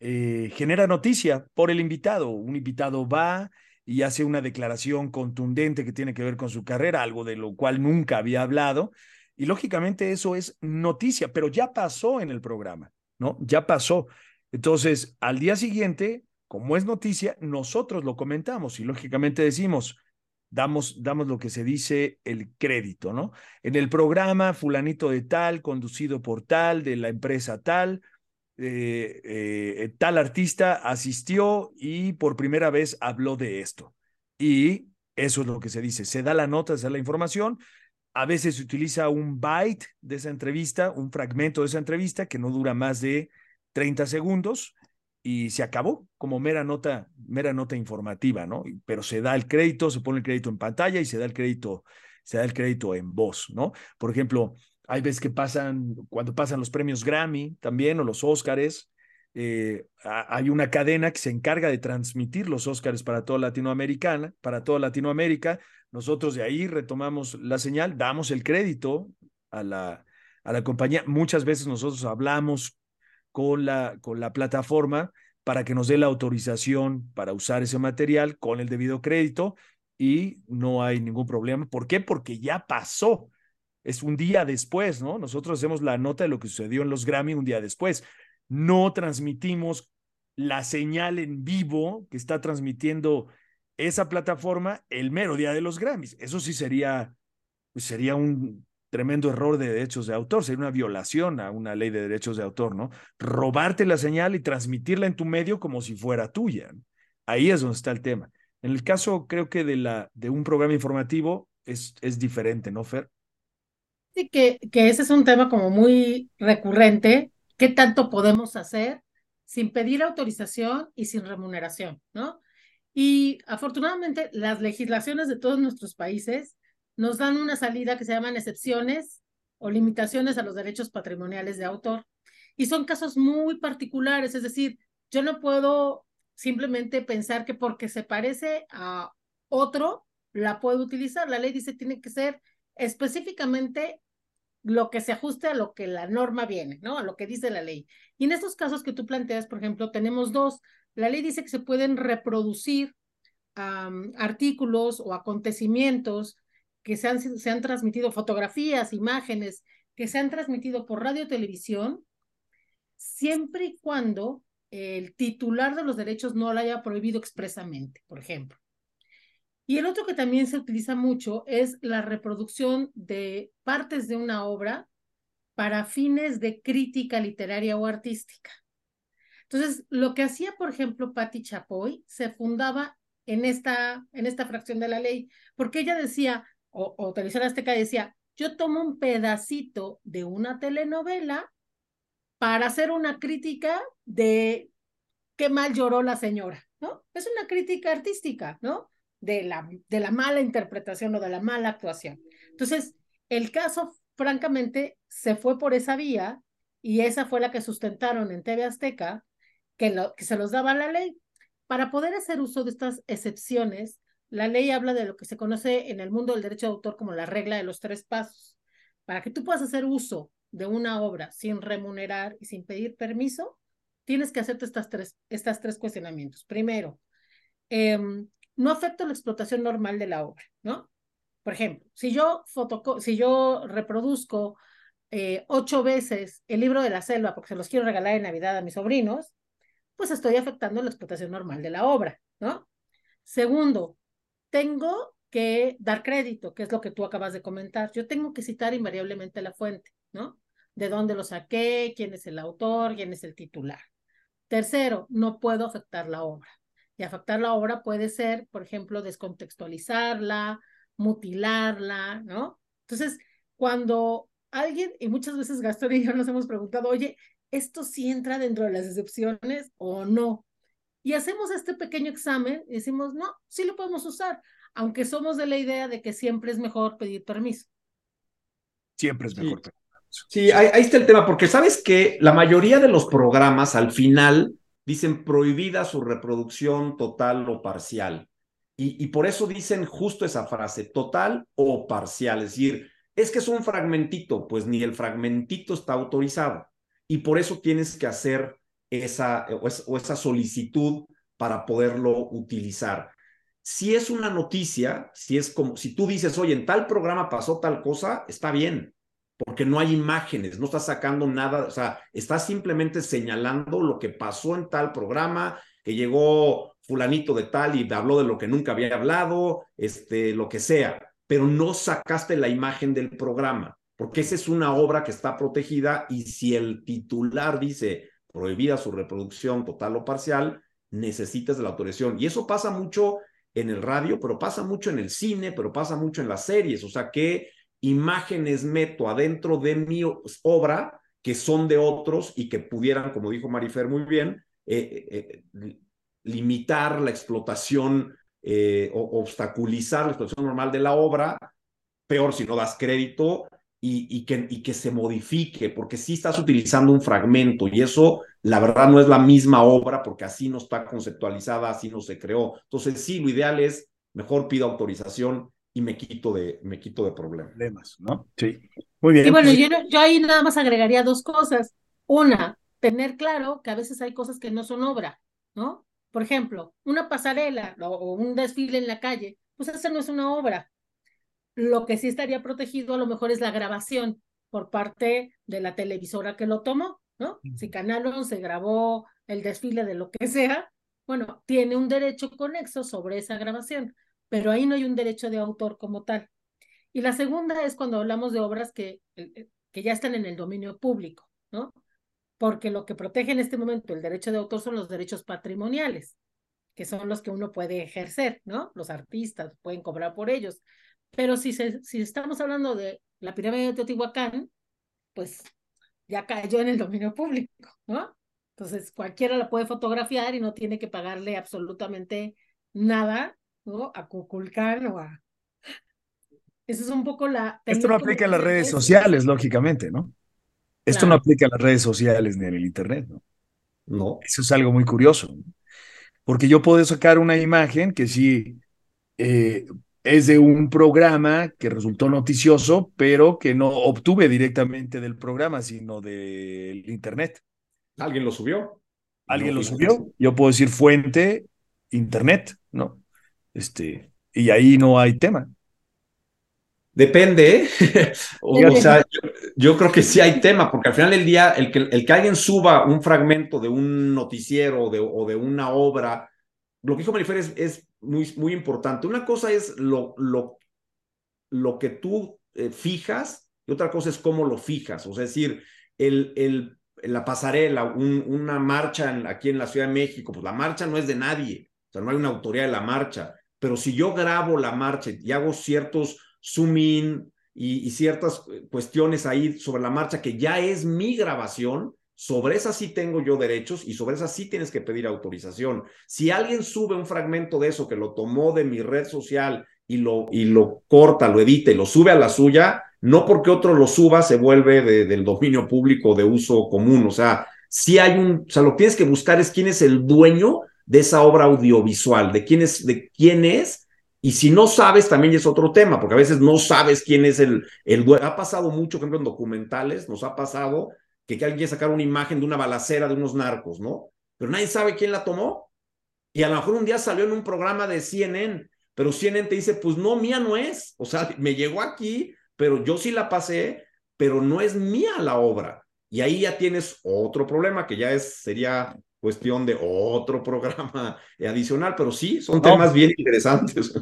genera noticia por el invitado. Un invitado va y hace una declaración contundente que tiene que ver con su carrera, algo de lo cual nunca había hablado. Y lógicamente eso es noticia, pero ya pasó en el programa, ¿no? Ya pasó. Entonces, al día siguiente, como es noticia, nosotros lo comentamos y lógicamente decimos, damos, damos lo que se dice el crédito, ¿no? En el programa fulanito de tal, conducido por tal, de la empresa tal, eh, eh, tal artista asistió y por primera vez habló de esto. Y eso es lo que se dice, se da la nota, se da la información. A veces se utiliza un byte de esa entrevista, un fragmento de esa entrevista que no dura más de 30 segundos y se acabó como mera nota, mera nota informativa, ¿no? Pero se da el crédito, se pone el crédito en pantalla y se da el crédito, se da el crédito en voz, ¿no? Por ejemplo, hay veces que pasan, cuando pasan los premios Grammy también o los Óscares, eh, hay una cadena que se encarga de transmitir los Óscares para toda Latinoamérica, para toda Latinoamérica. Nosotros de ahí retomamos la señal, damos el crédito a la, a la compañía. Muchas veces nosotros hablamos con la, con la plataforma para que nos dé la autorización para usar ese material con el debido crédito y no hay ningún problema. ¿Por qué? Porque ya pasó es un día después, ¿no? Nosotros hacemos la nota de lo que sucedió en los Grammy un día después. No transmitimos la señal en vivo que está transmitiendo esa plataforma el mero día de los Grammys. Eso sí sería, pues sería un tremendo error de derechos de autor, sería una violación a una ley de derechos de autor, ¿no? Robarte la señal y transmitirla en tu medio como si fuera tuya. Ahí es donde está el tema. En el caso, creo que de, la, de un programa informativo es, es diferente, ¿no, Fer? Sí, que, que ese es un tema como muy recurrente. ¿Qué tanto podemos hacer sin pedir autorización y sin remuneración, ¿no? Y afortunadamente las legislaciones de todos nuestros países nos dan una salida que se llaman excepciones o limitaciones a los derechos patrimoniales de autor. Y son casos muy particulares, es decir, yo no puedo simplemente pensar que porque se parece a otro, la puedo utilizar. La ley dice tiene que ser específicamente lo que se ajuste a lo que la norma viene, ¿no? A lo que dice la ley. Y en estos casos que tú planteas, por ejemplo, tenemos dos. La ley dice que se pueden reproducir artículos o acontecimientos que se han, se han transmitido, fotografías, imágenes, que se han transmitido por radio televisión, siempre y cuando el titular de los derechos no lo haya prohibido expresamente, por ejemplo. Y el otro que también se utiliza mucho es la reproducción de partes de una obra para fines de crítica literaria o artística. Entonces, lo que hacía, por ejemplo, Patti Chapoy se fundaba en esta, en esta fracción de la ley, porque ella decía, o, o Televisión Azteca decía, yo tomo un pedacito de una telenovela para hacer una crítica de qué mal lloró la señora, ¿no? Es una crítica artística, ¿no? De la, de la mala interpretación o de la mala actuación. Entonces, el caso, francamente, se fue por esa vía y esa fue la que sustentaron en TV Azteca, que, lo, que se los daba la ley. Para poder hacer uso de estas excepciones, la ley habla de lo que se conoce en el mundo del derecho de autor como la regla de los tres pasos. Para que tú puedas hacer uso de una obra sin remunerar y sin pedir permiso, tienes que hacerte estas tres, estas tres cuestionamientos. Primero, em, no afecta la explotación normal de la obra, ¿no? Por ejemplo, si yo, si yo reproduzco eh, ocho veces el libro de la selva porque se los quiero regalar en Navidad a mis sobrinos, pues estoy afectando la explotación normal de la obra, ¿no? Segundo, tengo que dar crédito, que es lo que tú acabas de comentar. Yo tengo que citar invariablemente la fuente, ¿no? De dónde lo saqué, quién es el autor, quién es el titular. Tercero, no puedo afectar la obra. Y afectar la obra puede ser, por ejemplo, descontextualizarla, mutilarla, ¿no? Entonces, cuando alguien, y muchas veces Gastón y yo nos hemos preguntado, oye, ¿esto sí entra dentro de las excepciones o no? Y hacemos este pequeño examen y decimos, no, sí lo podemos usar, aunque somos de la idea de que siempre es mejor pedir permiso. Siempre es mejor. Sí, ahí, está el tema, porque sabes que la mayoría de los programas al final dicen prohibida su reproducción total o parcial. Y, por eso dicen justo esa frase, total o parcial. Es decir, es que es un fragmentito, pues ni el fragmentito está autorizado. Y por eso tienes que hacer esa, o, esa solicitud para poderlo utilizar. Si es una noticia, si es como, si tú dices, oye, en tal programa pasó tal cosa, está bien, porque no hay imágenes, no estás sacando nada, o sea, estás simplemente señalando lo que pasó en tal programa, que llegó fulanito de tal y habló de lo que nunca había hablado, este, lo que sea, pero no sacaste la imagen del programa, porque esa es una obra que está protegida y si el titular dice prohibida su reproducción total o parcial, necesitas la autorización. Y eso pasa mucho en el radio, pero pasa mucho en el cine, pero pasa mucho en las series, o sea, que imágenes meto adentro de mi obra que son de otros y que pudieran, como dijo Marifer muy bien, eh, eh, eh, limitar la explotación o obstaculizar la explotación normal de la obra, peor si no das crédito, y, que, se modifique, porque si estás utilizando un fragmento y eso, la verdad, no es la misma obra porque así no está conceptualizada, así no se creó. Entonces, sí, lo ideal es mejor pido autorización y me quito de, me quito de problemas. ¿no? Sí. Muy bien. Y bueno, yo, yo ahí nada más agregaría dos cosas. Una, tener claro que a veces hay cosas que no son obra, ¿no? Por ejemplo, una pasarela o un desfile en la calle, pues esa no es una obra. Lo que sí estaría protegido a lo mejor es la grabación por parte de la televisora que lo tomó, ¿no? Si Canal 11 grabó el desfile de lo que sea, bueno, tiene un derecho conexo sobre esa grabación pero ahí no hay un derecho de autor como tal. Y la segunda es cuando hablamos de obras que, eh, eh, que ya están en el dominio público, ¿no? Porque lo que protege en este momento el derecho de autor son los derechos patrimoniales, que son los que uno puede ejercer, ¿no? Los artistas pueden cobrar por ellos. Pero si, si estamos hablando de la pirámide de Teotihuacán, pues ya cayó en el dominio público, ¿no? Entonces cualquiera la puede fotografiar y no tiene que pagarle absolutamente nada ¿no? A Cuculcán o a... Esa es un poco la... Esto no aplica en las redes sociales, lógicamente, ¿no? Esto no aplica en las redes sociales ni en el Internet, ¿no? No. Eso es algo muy curioso, porque yo puedo sacar una imagen que sí eh, es de un programa que resultó noticioso, pero que no obtuve directamente del programa, sino del Internet. ¿Alguien lo subió? ¿Alguien lo subió? Yo puedo decir fuente, Internet, ¿no? Este, y ahí no hay tema. Depende, ¿eh? [laughs] o sea, yo, creo que sí hay tema, porque al final del día, el que, el que alguien suba un fragmento de un noticiero de, o de una obra, lo que dijo Marifer es, muy, muy importante. Una cosa es lo, lo, lo que tú eh, fijas y otra cosa es cómo lo fijas. O sea, es decir, el, el, la pasarela, una marcha aquí en la Ciudad de México, pues la marcha no es de nadie, o sea, no hay una autoridad de la marcha pero si yo grabo la marcha y hago ciertos zoom in y, ciertas cuestiones ahí sobre la marcha que ya es mi grabación, sobre esa sí tengo yo derechos y sobre esa sí tienes que pedir autorización. Si alguien sube un fragmento de eso que lo tomó de mi red social y lo, y lo corta, lo edita y lo sube a la suya, no porque otro lo suba se vuelve del dominio público de uso común. O sea, si hay un, o sea, lo que tienes que buscar es quién es el dueño de esa obra audiovisual, de quién es, de quién es, y si no sabes, también es otro tema, porque a veces no sabes quién es el, el. Ha pasado mucho, por ejemplo, en documentales, nos ha pasado que, que alguien quiere sacar una imagen de una balacera de unos narcos, ¿no? Pero nadie sabe quién la tomó. Y a lo mejor un día salió en un programa de CNN, pero CNN te dice, pues no, mía no es. O sea, me llegó aquí, pero yo sí la pasé, pero no es mía la obra. Y ahí ya tienes otro problema que ya es, sería cuestión de otro programa [laughs] adicional, pero sí, son temas bien interesantes.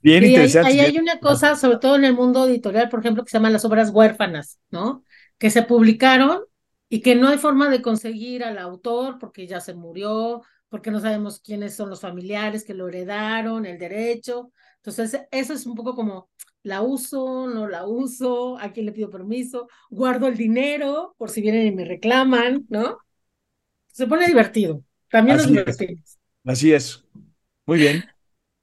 Bien interesantes. Ahí, hay una cosa, sobre todo en el mundo editorial, por ejemplo, que se llaman las obras huérfanas, ¿no? Que se publicaron y que no hay forma de conseguir al autor porque ya se murió, porque no sabemos quiénes son los familiares que lo heredaron, el derecho. Entonces, eso es un poco como, la uso, no la uso, a quién le pido permiso, guardo el dinero por si vienen y me reclaman, ¿no? Se pone divertido. También Así nos divertimos. Así es. Muy bien.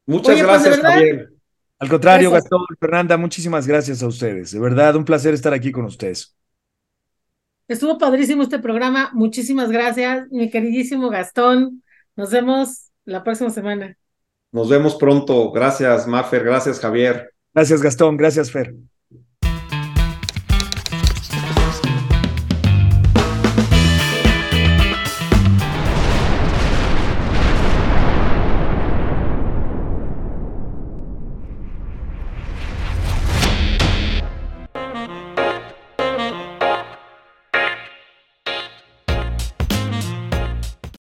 Muchas pues, gracias, Javier. Al contrario, Gastón, Fernanda, muchísimas gracias a ustedes. De verdad, un placer estar aquí con ustedes. Estuvo padrísimo este programa. Muchísimas gracias, mi queridísimo Gastón. Nos vemos la próxima semana. Nos vemos pronto. Gracias, Mafer. Gracias, Javier. Gracias, Gastón. Gracias, Fer.